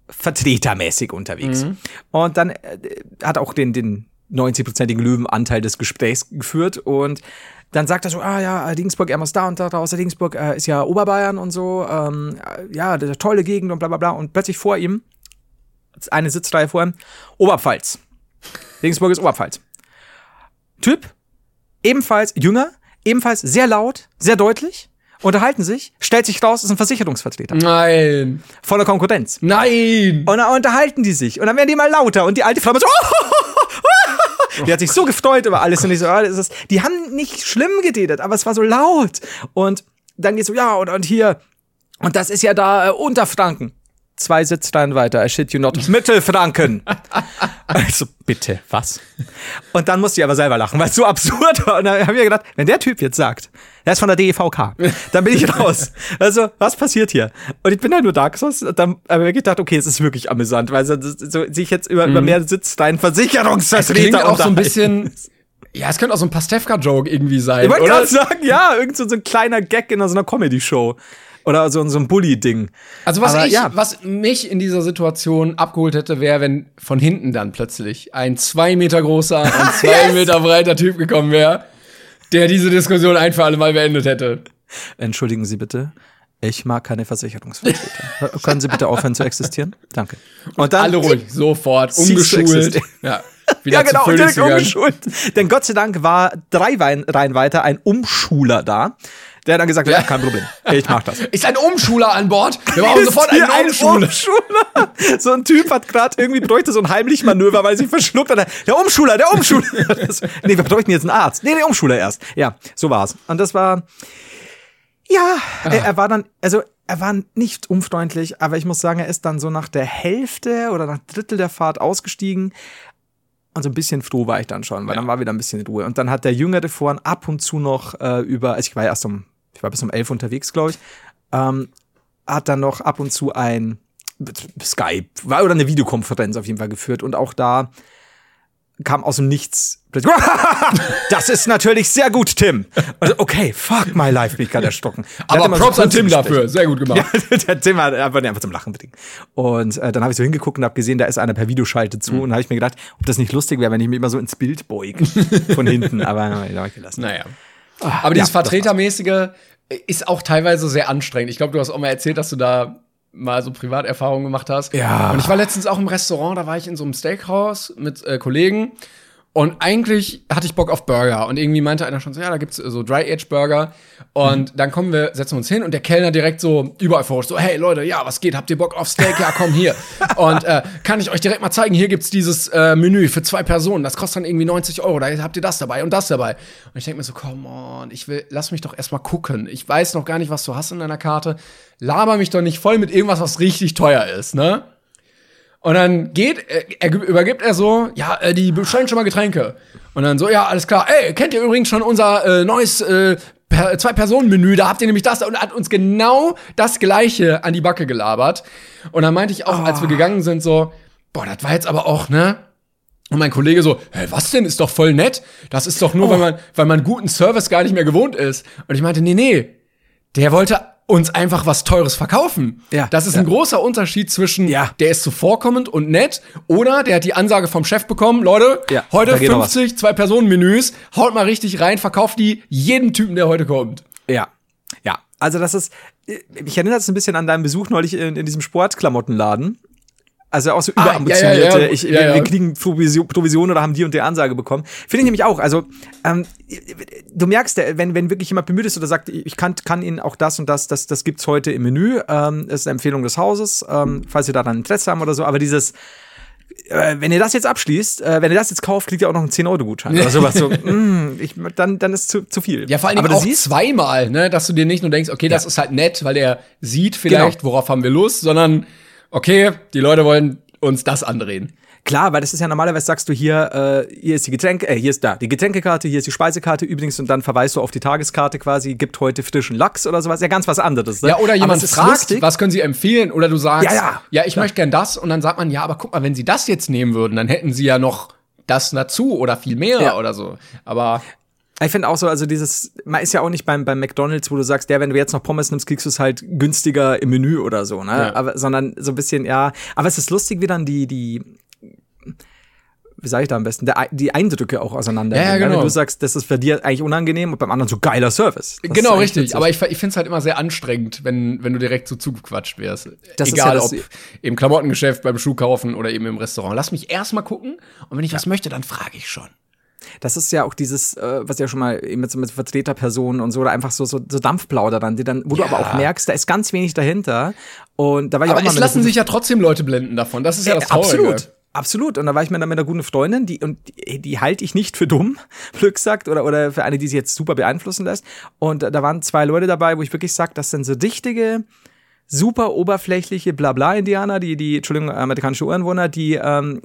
vertretermäßig unterwegs. Und dann äh, hat auch den, den 90-prozentigen Löwenanteil des Gesprächs geführt und dann sagt er so, ah ja, Dingsburg, er muss da und da raus, der Dingsburg äh, ist ja Oberbayern und so, ähm, äh, ja, das ist eine tolle Gegend und bla bla bla. Und plötzlich vor ihm, eine Sitzreihe vor ihm, Oberpfalz. Regensburg ist Oberpfalz. Typ, ebenfalls jünger, ebenfalls sehr laut, sehr deutlich, unterhalten sich, stellt sich raus, ist ein Versicherungsvertreter. Nein. Voller Konkurrenz. Nein. Und dann unterhalten die sich. Und dann werden die mal lauter. Und die alte Frau so, (laughs) die hat sich so gefreut über alles. Und ich so, ah, das ist, die haben nicht schlimm geredet, aber es war so laut. Und dann geht's so, ja, und, und hier, und das ist ja da äh, Unterfranken. Zwei Sitzreihen weiter, I shit you not. Mittelfranken. (laughs) Also bitte, was? Und dann musste ich aber selber lachen, weil es so absurd war. Und dann habe ich mir gedacht, wenn der Typ jetzt sagt, der ist von der DEVK, dann bin ich raus. Also, was passiert hier? Und ich bin halt nur Dark Souls. Und dann habe ich gedacht, okay, es ist wirklich amüsant, weil so, so sich jetzt über, über mehr Mhm. Es klingt Versicherungsvertreter auch so ein bisschen. Ja, es könnte auch so ein Pastewka-Joke irgendwie sein, Ich wollte gerade sagen, ja, irgend so so ein kleiner Gag in so einer Comedy-Show. Oder so, so ein Bully-Ding. Also was Aber ich, ja. was mich in dieser Situation abgeholt hätte, wäre, wenn von hinten dann plötzlich ein zwei Meter großer, ein (laughs) zwei Meter breiter Typ gekommen wäre, der diese Diskussion ein für alle Mal beendet hätte. Entschuldigen Sie bitte. Ich mag keine Versicherungsvertreter. Können Sie bitte aufhören zu existieren? Danke. Und Alle ruhig, sofort, umgeschult. exist. Ja, (laughs) wieder Ja, genau, und direkt umgeschult. Denn Gott sei Dank war drei Reihen weiter ein Umschuler da, der dann gesagt hat, ja, kein Problem, ich mach das. Ist ein Umschuler an Bord? Wir brauchen sofort einen hier Umschuler. Umschuler. So ein Typ hat gerade irgendwie bräuchte so ein heimlich Manöver, weil er sich verschluckt hat. Der Umschuler, der Umschuler. Das, nee, wir bräuchten jetzt einen Arzt. Nee, der Umschuler erst. Ja, so war's. Und das war, ja, er, er war dann, also er war nicht unfreundlich, aber ich muss sagen, er ist dann so nach der Hälfte oder nach Drittel der Fahrt ausgestiegen. Und so ein bisschen froh war ich dann schon, weil dann war wieder ein bisschen Ruhe. Und dann hat der Jüngere vorhin ab und zu noch äh, über, also ich war erst um, ich war bis um elf unterwegs, glaube ich, ähm, hat dann noch ab und zu ein Skype war oder eine Videokonferenz auf jeden Fall geführt und auch da kam aus dem Nichts plötzlich, (laughs) das ist natürlich sehr gut, Tim. Also, okay, fuck my life, bin ich gerade erstocken. Hat Aber immer so Props an Tim dafür. Sehr gut gemacht. (laughs) Ja, der Tim hat einfach einfach zum Lachen bedingt. Und äh, dann habe ich so hingeguckt und habe gesehen, da ist einer per Videoschalte zu. Und da habe ich mir gedacht, ob das nicht lustig wäre, wenn ich mich immer so ins Bild beuge (laughs) von hinten. Aber hab ich gelassen. Naja. Aber dieses Ah, ja, Vertretermäßige ist auch teilweise sehr anstrengend. Ich glaube, du hast auch mal erzählt, dass du da mal so Privaterfahrungen gemacht hast. Ja. Und ich war letztens auch im Restaurant, da war ich in so einem Steakhouse mit äh, Kollegen. Und eigentlich hatte ich Bock auf Burger. Und irgendwie meinte einer schon so, ja, da gibt's so Dry-Age-Burger. Und dann kommen wir, setzen wir uns hin und der Kellner direkt so überall vor, so, hey Leute, ja, was geht? Habt ihr Bock auf Steak? Ja, komm hier. (laughs) und äh, kann ich euch direkt mal zeigen, hier gibt's dieses äh, Menü für zwei Personen. Das kostet dann irgendwie 90 Euro. Da habt ihr das dabei und das dabei. Und ich denke mir so, come on, ich will, lass mich doch erstmal gucken. Ich weiß noch gar nicht, was du hast in deiner Karte. Laber mich doch nicht voll mit irgendwas, was richtig teuer ist, ne? Und dann geht, äh, er übergibt er so, ja, äh, die bestellen schon mal Getränke. Und dann so, ja, alles klar. Ey, kennt ihr übrigens schon unser äh, neues äh, per Zwei-Personen-Menü? Da habt ihr nämlich das. Und hat uns genau das Gleiche an die Backe gelabert. Und dann meinte ich auch, als wir gegangen sind, so, boah, das war jetzt aber auch, ne? Und mein Kollege so, hä, was denn? Ist doch voll nett. Das ist doch nur, weil man, weil man guten Service gar nicht mehr gewohnt ist. Und ich meinte, nee, nee. Der wollte uns einfach was Teures verkaufen. Ja, Das ist ja. ein großer Unterschied zwischen, Ja. der ist zuvorkommend und nett, oder der hat die Ansage vom Chef bekommen, Leute, Ja, heute da geht noch was. 50, zwei Personen Menüs, haut mal richtig rein, verkauft die jedem Typen, der heute kommt. Ja. Ja. Also das ist, ich erinnere das ein bisschen an deinen Besuch neulich in, in diesem Sportklamottenladen. Also auch so Ah, überambitionierte, ja, ja, ja. ich, Ja, wir, ja. wir kriegen Provision, Provision oder haben die und die Ansage bekommen. Finde ich nämlich auch. Also ähm, du merkst, äh, wenn, wenn wirklich jemand bemüht ist oder sagt, ich kann, kann Ihnen auch das und das, das, das gibt's heute im Menü, ähm, das ist eine Empfehlung des Hauses, ähm, falls Sie daran Interesse haben oder so, aber dieses äh, wenn ihr das jetzt abschließt, äh, wenn ihr das jetzt kauft, kriegt ihr auch noch einen 10-Euro-Gutschein oder (laughs) sowas. So, mm, ich, dann, dann ist zu, zu viel. Ja, vor allem aber auch siehst, zweimal, ne, dass du dir nicht nur denkst, okay, das ist halt nett, weil er sieht vielleicht, Genau. worauf haben wir Lust, sondern, okay, die Leute wollen uns das andrehen. Klar, weil das ist ja normalerweise sagst du hier, äh, hier ist die Getränke, äh, hier ist da die Getränkekarte, hier ist die Speisekarte übrigens und dann verweist du auf die Tageskarte quasi, gibt heute frischen Lachs oder sowas. Ja, ganz was anderes. Ne? Ja, oder jemand fragt, lustig. was können Sie empfehlen? Oder du sagst, Ja, ja. ich möchte gern das. Und dann sagt man, ja, aber guck mal, wenn Sie das jetzt nehmen würden, dann hätten Sie ja noch das dazu oder viel mehr Ja. oder so. Aber Ich finde auch so, also dieses, man ist ja auch nicht beim, beim McDonalds, wo du sagst, ja, wenn du jetzt noch Pommes nimmst, kriegst du es halt günstiger im Menü oder so, ne? Ja. Aber, sondern so ein bisschen, ja. Aber es ist lustig, wie dann die, die, wie sage ich da am besten, der, die Eindrücke auch auseinander. Ja, ja, ne? genau. Wenn du sagst, das ist für dir eigentlich unangenehm und beim anderen so geiler Service. Das genau, richtig. witzig. Aber ich, ich finde es halt immer sehr anstrengend, wenn, wenn du direkt so zugequatscht wirst. Das ist Egal, ja ob im Klamottengeschäft, beim Schuh kaufen oder eben im Restaurant. Lass mich erst mal gucken und wenn ich was möchte, dann frage ich schon. Das ist ja auch dieses, äh, was ja schon mal eben mit, so mit Vertreterpersonen und so, oder einfach so, so, so Dampfplauder dann, die dann, wo du Ja. aber auch merkst, da ist ganz wenig dahinter. Und da war ich Aber auch mal es lassen sich ja trotzdem Leute blenden davon. Das ist ja das Äh, Traurige. absolut. Absolut. Und da war ich mir dann mit einer guten Freundin, die, und die, die halte ich nicht für dumm, (laughs) Glück sagt, oder, oder für eine, die sich jetzt super beeinflussen lässt. Und da waren zwei Leute dabei, wo ich wirklich sage, das sind so richtige, super oberflächliche Blabla-Indianer, die, die, Entschuldigung, amerikanische Ureinwohner, die, ähm,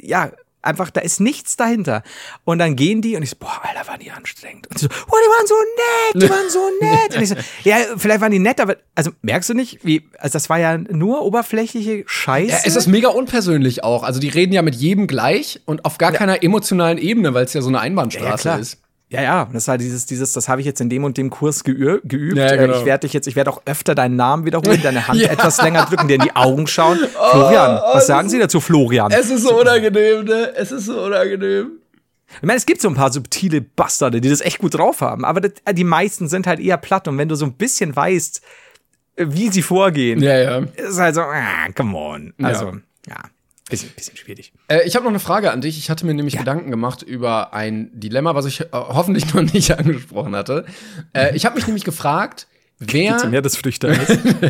ja, einfach, da ist nichts dahinter. Und dann gehen die und ich so, boah, Alter, waren die anstrengend. Und die so, boah, die waren so nett, die waren so (laughs) nett. Und ich so, ja, vielleicht waren die nett, aber, also merkst du nicht, wie, also das war ja nur oberflächliche Scheiße. Ja, es ist mega unpersönlich auch. Also die reden ja mit jedem gleich und auf gar keiner emotionalen Ebene, weil es ja so eine Einbahnstraße klar. ist. Ja, ja, das war dieses, dieses, das habe ich jetzt in dem und dem Kurs geübt. Ja, genau. Äh, Ich werde dich jetzt, ich werde auch öfter deinen Namen wiederholen, deine Hand (laughs) etwas länger drücken, dir in die Augen schauen. (laughs) Florian, was sagen Sie dazu, Florian? Es ist so unangenehm, ne? Es ist so unangenehm. Ich meine, es gibt so ein paar subtile Bastarde, die das echt gut drauf haben, aber das, die meisten sind halt eher platt und wenn du so ein bisschen weißt, äh, wie sie vorgehen, Ja, ja. ist halt so, ah, come on. Also, ja, bisschen, bisschen schwierig. Äh, ich habe noch eine Frage an dich. Ich hatte mir nämlich Gedanken gemacht über ein Dilemma, was ich äh, hoffentlich noch nicht (laughs) angesprochen hatte. Äh, ich habe mich nämlich gefragt, wer. Mehr des Flüchters.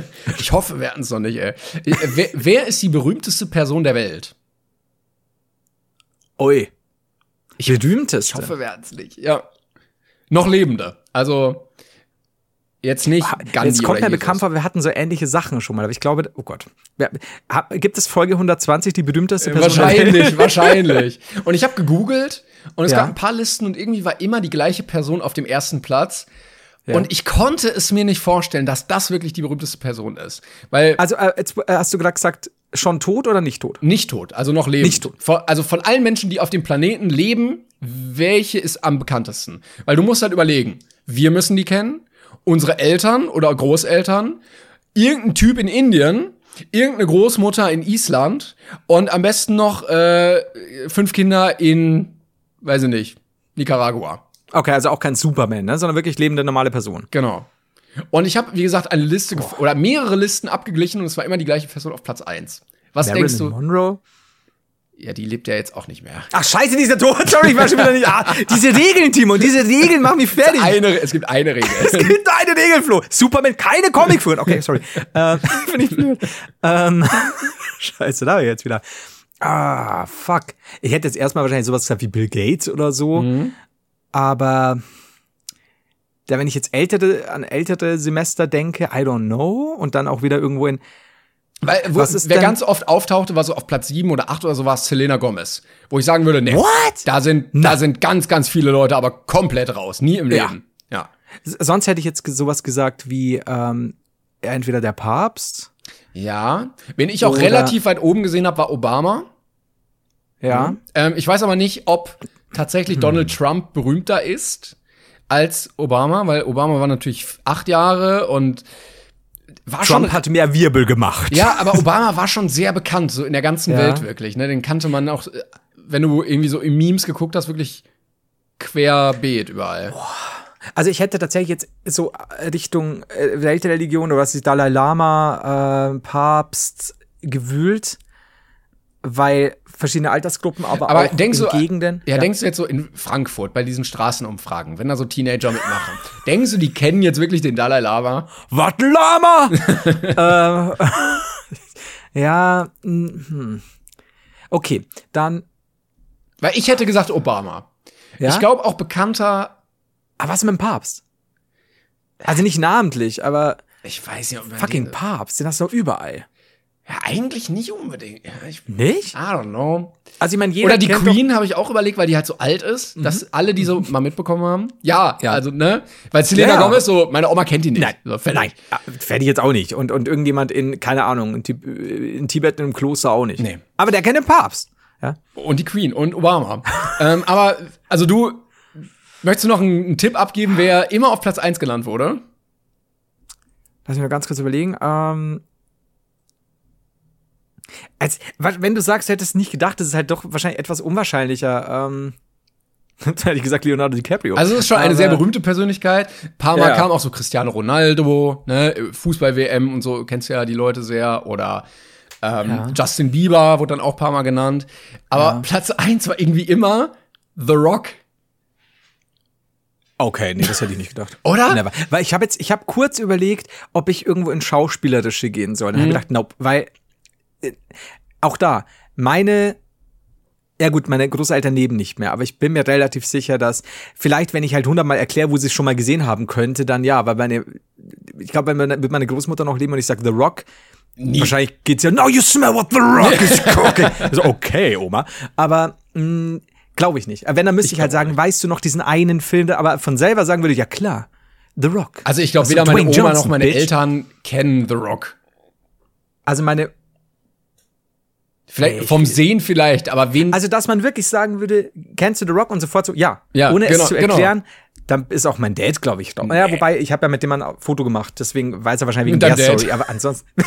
(laughs) ich hoffe, wir hatten es noch nicht, ey. Äh, wer, wer ist die berühmteste Person der Welt? Ui. Ich berühmteste. Ich hoffe, wir hatten es nicht. Ja. Noch lebende. Also jetzt nicht Gandhi Jetzt kommt mir bekannt vor, wir hatten so ähnliche Sachen schon mal, aber ich glaube, oh Gott. Gibt es Folge 120, die berühmteste Person? Wahrscheinlich, (laughs) wahrscheinlich. Und ich habe gegoogelt und es Ja. gab ein paar Listen und irgendwie war immer die gleiche Person auf dem ersten Platz. Ja. Und ich konnte es mir nicht vorstellen, dass das wirklich die berühmteste Person ist. Weil Also, äh, jetzt, äh, hast du gerade gesagt, schon tot oder nicht tot? nicht tot, also noch lebend. Nicht tot. Von, also von allen Menschen, die auf dem Planeten leben, welche ist am bekanntesten? Weil du musst halt überlegen, wir müssen die kennen, unsere Eltern oder Großeltern, irgendein Typ in Indien, irgendeine Großmutter in Island und am besten noch äh, fünf Kinder in, weiß ich nicht, Nicaragua. Okay, also auch kein Superman, ne? sondern wirklich lebende normale Person. Genau. Und ich habe, wie gesagt, eine Liste gef- oder mehrere Listen abgeglichen und es war immer die gleiche Person auf Platz eins. Was denkst Marilyn du? Monroe? Ja, die lebt ja jetzt auch nicht mehr. Ach scheiße, dieser tot. (laughs) Sorry, ich war schon wieder nicht. Ah, diese Regeln, Timo, diese Regeln machen mich fertig. Eine, es gibt eine Regel. (laughs) Es gibt eine Regel, Flo. Superman, keine Comicfiguren. Okay, sorry. (laughs) äh, Finde ich blöd. Ähm, scheiße, da jetzt wieder. Ah, fuck. Ich hätte jetzt erstmal wahrscheinlich sowas gesagt wie Bill Gates oder so. Aber da, wenn ich jetzt ältere, an ältere Semester denke, I don't know. Und dann auch wieder irgendwo in. Weil, wo, wer denn- ganz oft auftauchte, war so auf Platz 7 oder 8 oder so, war es Selena Gomez. Wo ich sagen würde, nee, What? da sind, da sind ganz, ganz viele Leute aber komplett raus. Nie im Ja. Leben. Ja. S- Sonst hätte ich jetzt sowas gesagt wie ähm, entweder der Papst. Ja. Wen ich auch relativ weit oben gesehen habe, war Obama. Ja. Ähm, ich weiß aber nicht, ob tatsächlich Hm. Donald Trump berühmter ist als Obama, weil Obama war natürlich acht Jahre und war Trump schon. hat mehr Wirbel gemacht. Ja, aber Obama war schon sehr bekannt, so in der ganzen Ja. Welt wirklich. Ne? Den kannte man auch, äh, wenn du irgendwie so in Memes geguckt hast, wirklich querbeet überall. Also ich hätte tatsächlich jetzt so Richtung äh, Weltreligion oder was ist Dalai Lama, äh, Papst gewühlt, weil verschiedene Altersgruppen, aber, Aber auch denkst in du, Gegenden. ja, denkst du jetzt so in Frankfurt bei diesen Straßenumfragen, wenn da so Teenager mitmachen, (laughs) denkst du, die kennen jetzt wirklich den Dalai Lama? Was Lama? (laughs) äh, (laughs) ja, hm. okay, dann Weil ich hätte gesagt Obama. ja. Ich glaube auch bekannter, aber was mit dem Papst? Also nicht namentlich, aber ich weiß nicht, ob fucking den, Papst, den hast du doch überall. Ja, eigentlich nicht unbedingt. Ja, ich, I Nicht? don't know. Also ich meine, jeder Oder die Queen habe ich auch überlegt, weil die halt so alt ist, dass alle die so mal mitbekommen haben. Ja, Ja. also, ne? Weil Selena Ja. Gomez so, meine Oma kennt die nicht. Nein, so, fertig. nein, ah, fertig jetzt auch nicht. Und, und irgendjemand in, keine Ahnung, in, in Tibet in einem Kloster auch nicht. Nee. Aber der kennt den Papst. Ja? Und die Queen und Obama. (laughs) ähm, aber, also du, möchtest du noch einen, einen Tipp abgeben, wer immer auf Platz 1 genannt wurde? Lass mich mal ganz kurz überlegen. Ähm, als, wenn du sagst, du hättest nicht gedacht, das ist halt doch wahrscheinlich etwas unwahrscheinlicher. Ähm, (laughs) hätte ich gesagt Leonardo DiCaprio. Also es ist schon eine Aber- sehr berühmte Persönlichkeit. Ein paar Mal Ja. kam auch so Cristiano Ronaldo, ne, Fußball-WM und so, kennst du ja die Leute sehr. Oder ähm, Ja. Justin Bieber wurde dann auch ein paar Mal genannt. Aber Platz 1 war irgendwie immer The Rock. Okay, nee, das hätte ich nicht gedacht. (laughs) Oder? Never. Weil ich habe jetzt, ich habe kurz überlegt, ob ich irgendwo in Schauspielerische gehen soll. Dann habe ich gedacht, nope, weil auch da, meine, ja gut, meine Großeltern leben nicht mehr, aber ich bin mir relativ sicher, dass vielleicht, wenn ich halt hundertmal erkläre, wo sie es schon mal gesehen haben könnte, dann ja, weil meine, ich glaube, wenn meine, wird meine Großmutter noch leben und ich sage The Rock, Wahrscheinlich geht's ja, now you smell what the rock is (laughs) cooking. also, okay, Oma. Aber glaube ich nicht. Wenn, dann müsste ich, halt sagen, weißt du noch diesen einen Film, aber von selber sagen würde ich, ja klar, The Rock. Also ich glaube, Also weder meine Dwayne Oma Johnson, noch meine bitch. Eltern kennen The Rock. Also meine, Vielleicht Nee, vom Sehen vielleicht, aber wen. also dass man wirklich sagen würde, kennst du The Rock und sofort so, ja, Ja, ohne genau, es zu genau. erklären, dann ist auch mein Dad, glaube ich, drauf. Naja, wobei, ich habe ja mit dem ein Foto gemacht, deswegen weiß er wahrscheinlich wegen der. Story, aber ansonsten. (laughs)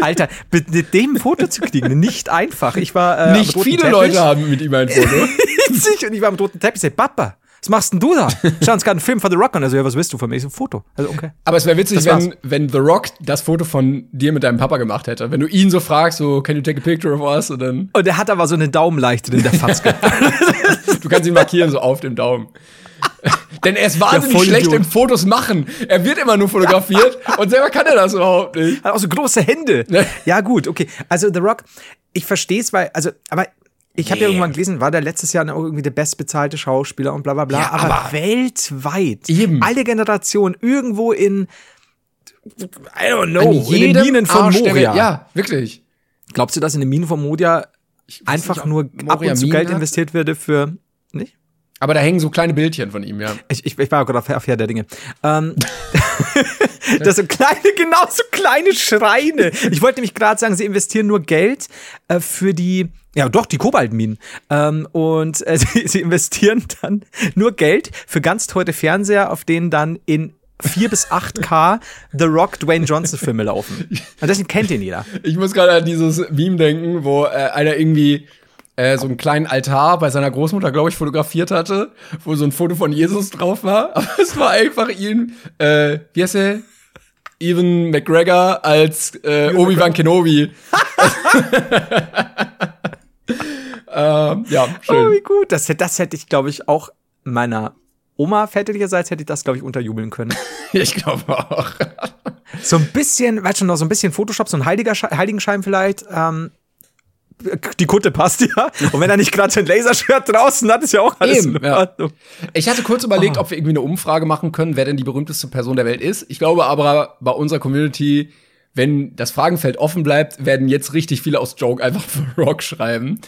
Alter, mit, dem Foto zu kriegen, nicht einfach. Ich war äh, nicht viele Teppich. Leute haben mit ihm ein Foto. (laughs) Und ich war am roten Teppich, ich sag, Papa, was machst denn du da? Schauen uns gerade einen Film von The Rock an. Also, ja, was willst du von mir? Ich so, ein Foto. Also, okay. Aber es wäre witzig, wenn, wenn The Rock das Foto von dir mit deinem Papa gemacht hätte. Wenn du ihn so fragst, so, can you take a picture of us? Und dann, Und er hat aber so eine Daumenleichte in der Fatzke. (laughs) du kannst ihn markieren, so auf dem Daumen. (laughs) Denn er ist wahnsinnig schlecht im Fotos machen. Er wird immer nur fotografiert (laughs) und selber kann er das überhaupt nicht. hat auch so große Hände. Ja, gut, okay. Also The Rock, ich verstehe es, weil, also, aber ich habe ja irgendwann gelesen, war der letztes Jahr irgendwie der bestbezahlte Schauspieler und bla bla bla. Ja, aber, aber- weltweit, Eben. alle Generationen irgendwo in, I don't know, in den Minen von Arsch Moria. Ja, wirklich. Glaubst du, dass in den Minen von Moria einfach nicht, nur ab und zu Minen Geld hat. investiert würde für, nicht? Aber da hängen so kleine Bildchen von ihm, ja. Ich, ich, ich war gerade auf, auf Herr der Dinge. Ähm, (laughs) das sind kleine, genau so kleine Schreine. Ich wollte nämlich gerade sagen, sie investieren nur Geld äh, für die, ja doch, die Kobaltminen. Ähm, und äh, (laughs) sie, sie investieren dann nur Geld für ganz teure Fernseher, auf denen dann in 4 bis 8K The Rock Dwayne Johnson Filme laufen. Und deswegen kennt ihn jeder. Ich muss gerade an dieses Meme denken, wo äh, einer irgendwie äh, so einen kleinen Altar bei seiner Großmutter, glaube ich, fotografiert hatte, wo so ein Foto von Jesus drauf war. (laughs) Aber es war einfach ihn, äh, wie heißt er? Evan McGregor als äh, Obi-Wan Kenobi. (laughs) ähm, ja, Oh, schön. wie gut. Das, hätte- das hätte ich, glaube ich, auch meiner Oma väterlicherseits hätte ich das, glaube ich, unterjubeln können. (laughs) Ich glaube auch. So ein bisschen, weißt du noch, so ein bisschen Photoshop, so ein Heiliger Sche Heiligenschein vielleicht. Ähm, die Kutte passt ja. Und wenn er nicht gerade sein Laserschwert draußen hat, ist ja auch alles Eben, in ja. Ich hatte kurz überlegt, ob wir irgendwie eine Umfrage machen können, wer denn die berühmteste Person der Welt ist. Ich glaube aber, bei unserer Community, wenn das Fragenfeld offen bleibt, werden jetzt richtig viele aus Joke einfach (laughs) für Rock schreiben.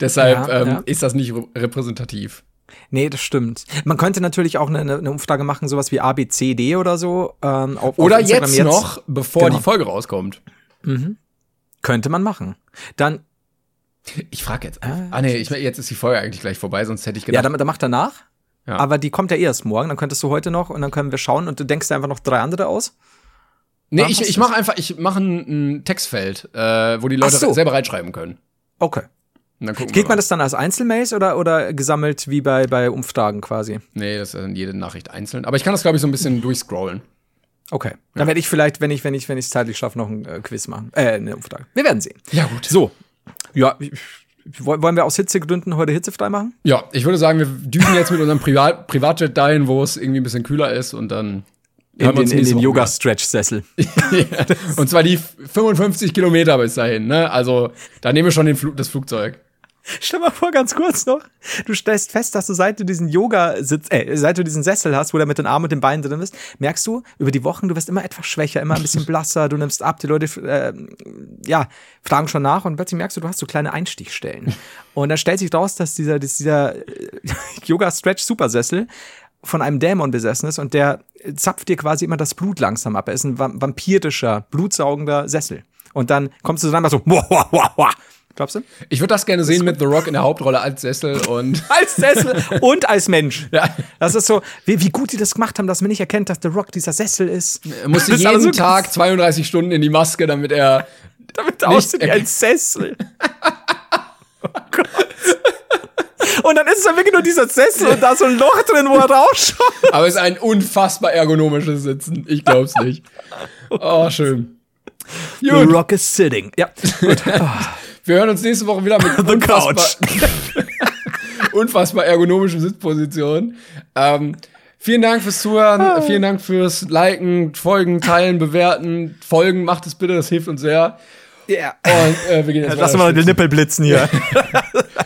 Deshalb Ja, ähm, ja. ist das nicht re- repräsentativ. Nee, das stimmt. Man könnte natürlich auch eine, eine Umfrage machen, sowas wie ABCD oder so. Ähm, auf, Oder auf Instagram jetzt, noch, bevor Genau. die Folge rauskommt. Könnte man machen. Dann, Ich frage jetzt. Ah, nee, ich, jetzt ist die Folge eigentlich gleich vorbei, sonst hätte ich ja, gedacht. dann, dann mach danach. Ja. Aber die kommt ja erst morgen. Dann könntest du heute noch und dann können wir schauen und du denkst dir einfach noch drei andere aus. Nee, Warum ich, ich mache einfach, ich mache ein, ein Textfeld, äh, wo die Leute so. selber reinschreiben können. Okay. Kriegt wir man das dann als Einzelmails oder, oder gesammelt wie bei, bei Umfragen quasi? Nee, das ist dann jede Nachricht einzeln. Aber ich kann das, glaube ich, so ein bisschen durchscrollen. Okay. Dann werde ich vielleicht, wenn ich, wenn ich, wenn ich es zeitlich schaffe, noch ein äh, Quiz machen. Äh, eine Umfrage. Wir werden sehen. Ja, gut. So. Ja, ich- wollen wir aus Hitzegründen heute hitzefrei machen? Ja, ich würde sagen, wir düsen jetzt mit unserem Privat Privatjet dahin, wo es irgendwie ein bisschen kühler ist und dann In den, uns in den Yoga-Stretch-Sessel. (laughs) wieder. Und zwar die 55 Kilometer bis dahin, ne? Also, da nehmen wir schon den Flug, das Flugzeug. Stell mal vor, ganz kurz noch. Du stellst fest, dass du seit du diesen Yoga-Sitz, äh, seit du diesen Sessel hast, wo du mit den Armen und den Beinen drin bist, merkst du, über die Wochen, du wirst immer etwas schwächer, immer ein bisschen (laughs) blasser, du nimmst ab, die Leute, äh, ja, fragen schon nach und plötzlich merkst du, du hast so kleine Einstichstellen. (laughs) Und dann stellt sich raus, dass dieser, dass dieser äh, Yoga-Stretch-Supersessel von einem Dämon besessen ist und der zapft dir quasi immer das Blut langsam ab. Er ist ein va- vampirischer, blutsaugender Sessel. Und dann kommst du mal so, wah, wah, wah, wah. glaubst du? Ich würde das gerne sehen mit The Rock in der Hauptrolle als Sessel und (laughs) als Sessel und als Mensch. Ja. Das ist so, wie, wie gut die das gemacht haben, dass man nicht erkennt, dass The Rock dieser Sessel ist. er musste (laughs) Das alles jeden so- Tag 32 Stunden in die Maske, damit er damit er Nicht aussieht wie ein erkennt. Sessel. (laughs) oh Gott. Und dann ist es dann wirklich nur dieser Sessel und da ist so ein Loch drin, wo er rausschaut. Aber es ist ein unfassbar ergonomisches Sitzen. Ich glaub's nicht. Oh, schön. The Gut, Rock is sitting. Ja. (laughs) wir hören uns nächste Woche wieder mit (laughs) The unfassbar, Couch. (laughs) unfassbar ergonomischen Sitzpositionen. Ähm, vielen Dank fürs Zuhören, vielen Dank fürs Liken, Folgen, Teilen, Bewerten. Folgen, macht es bitte, das hilft uns sehr. Ja. Und äh, wir gehen jetzt Lass mal den. Nippel blitzen hier.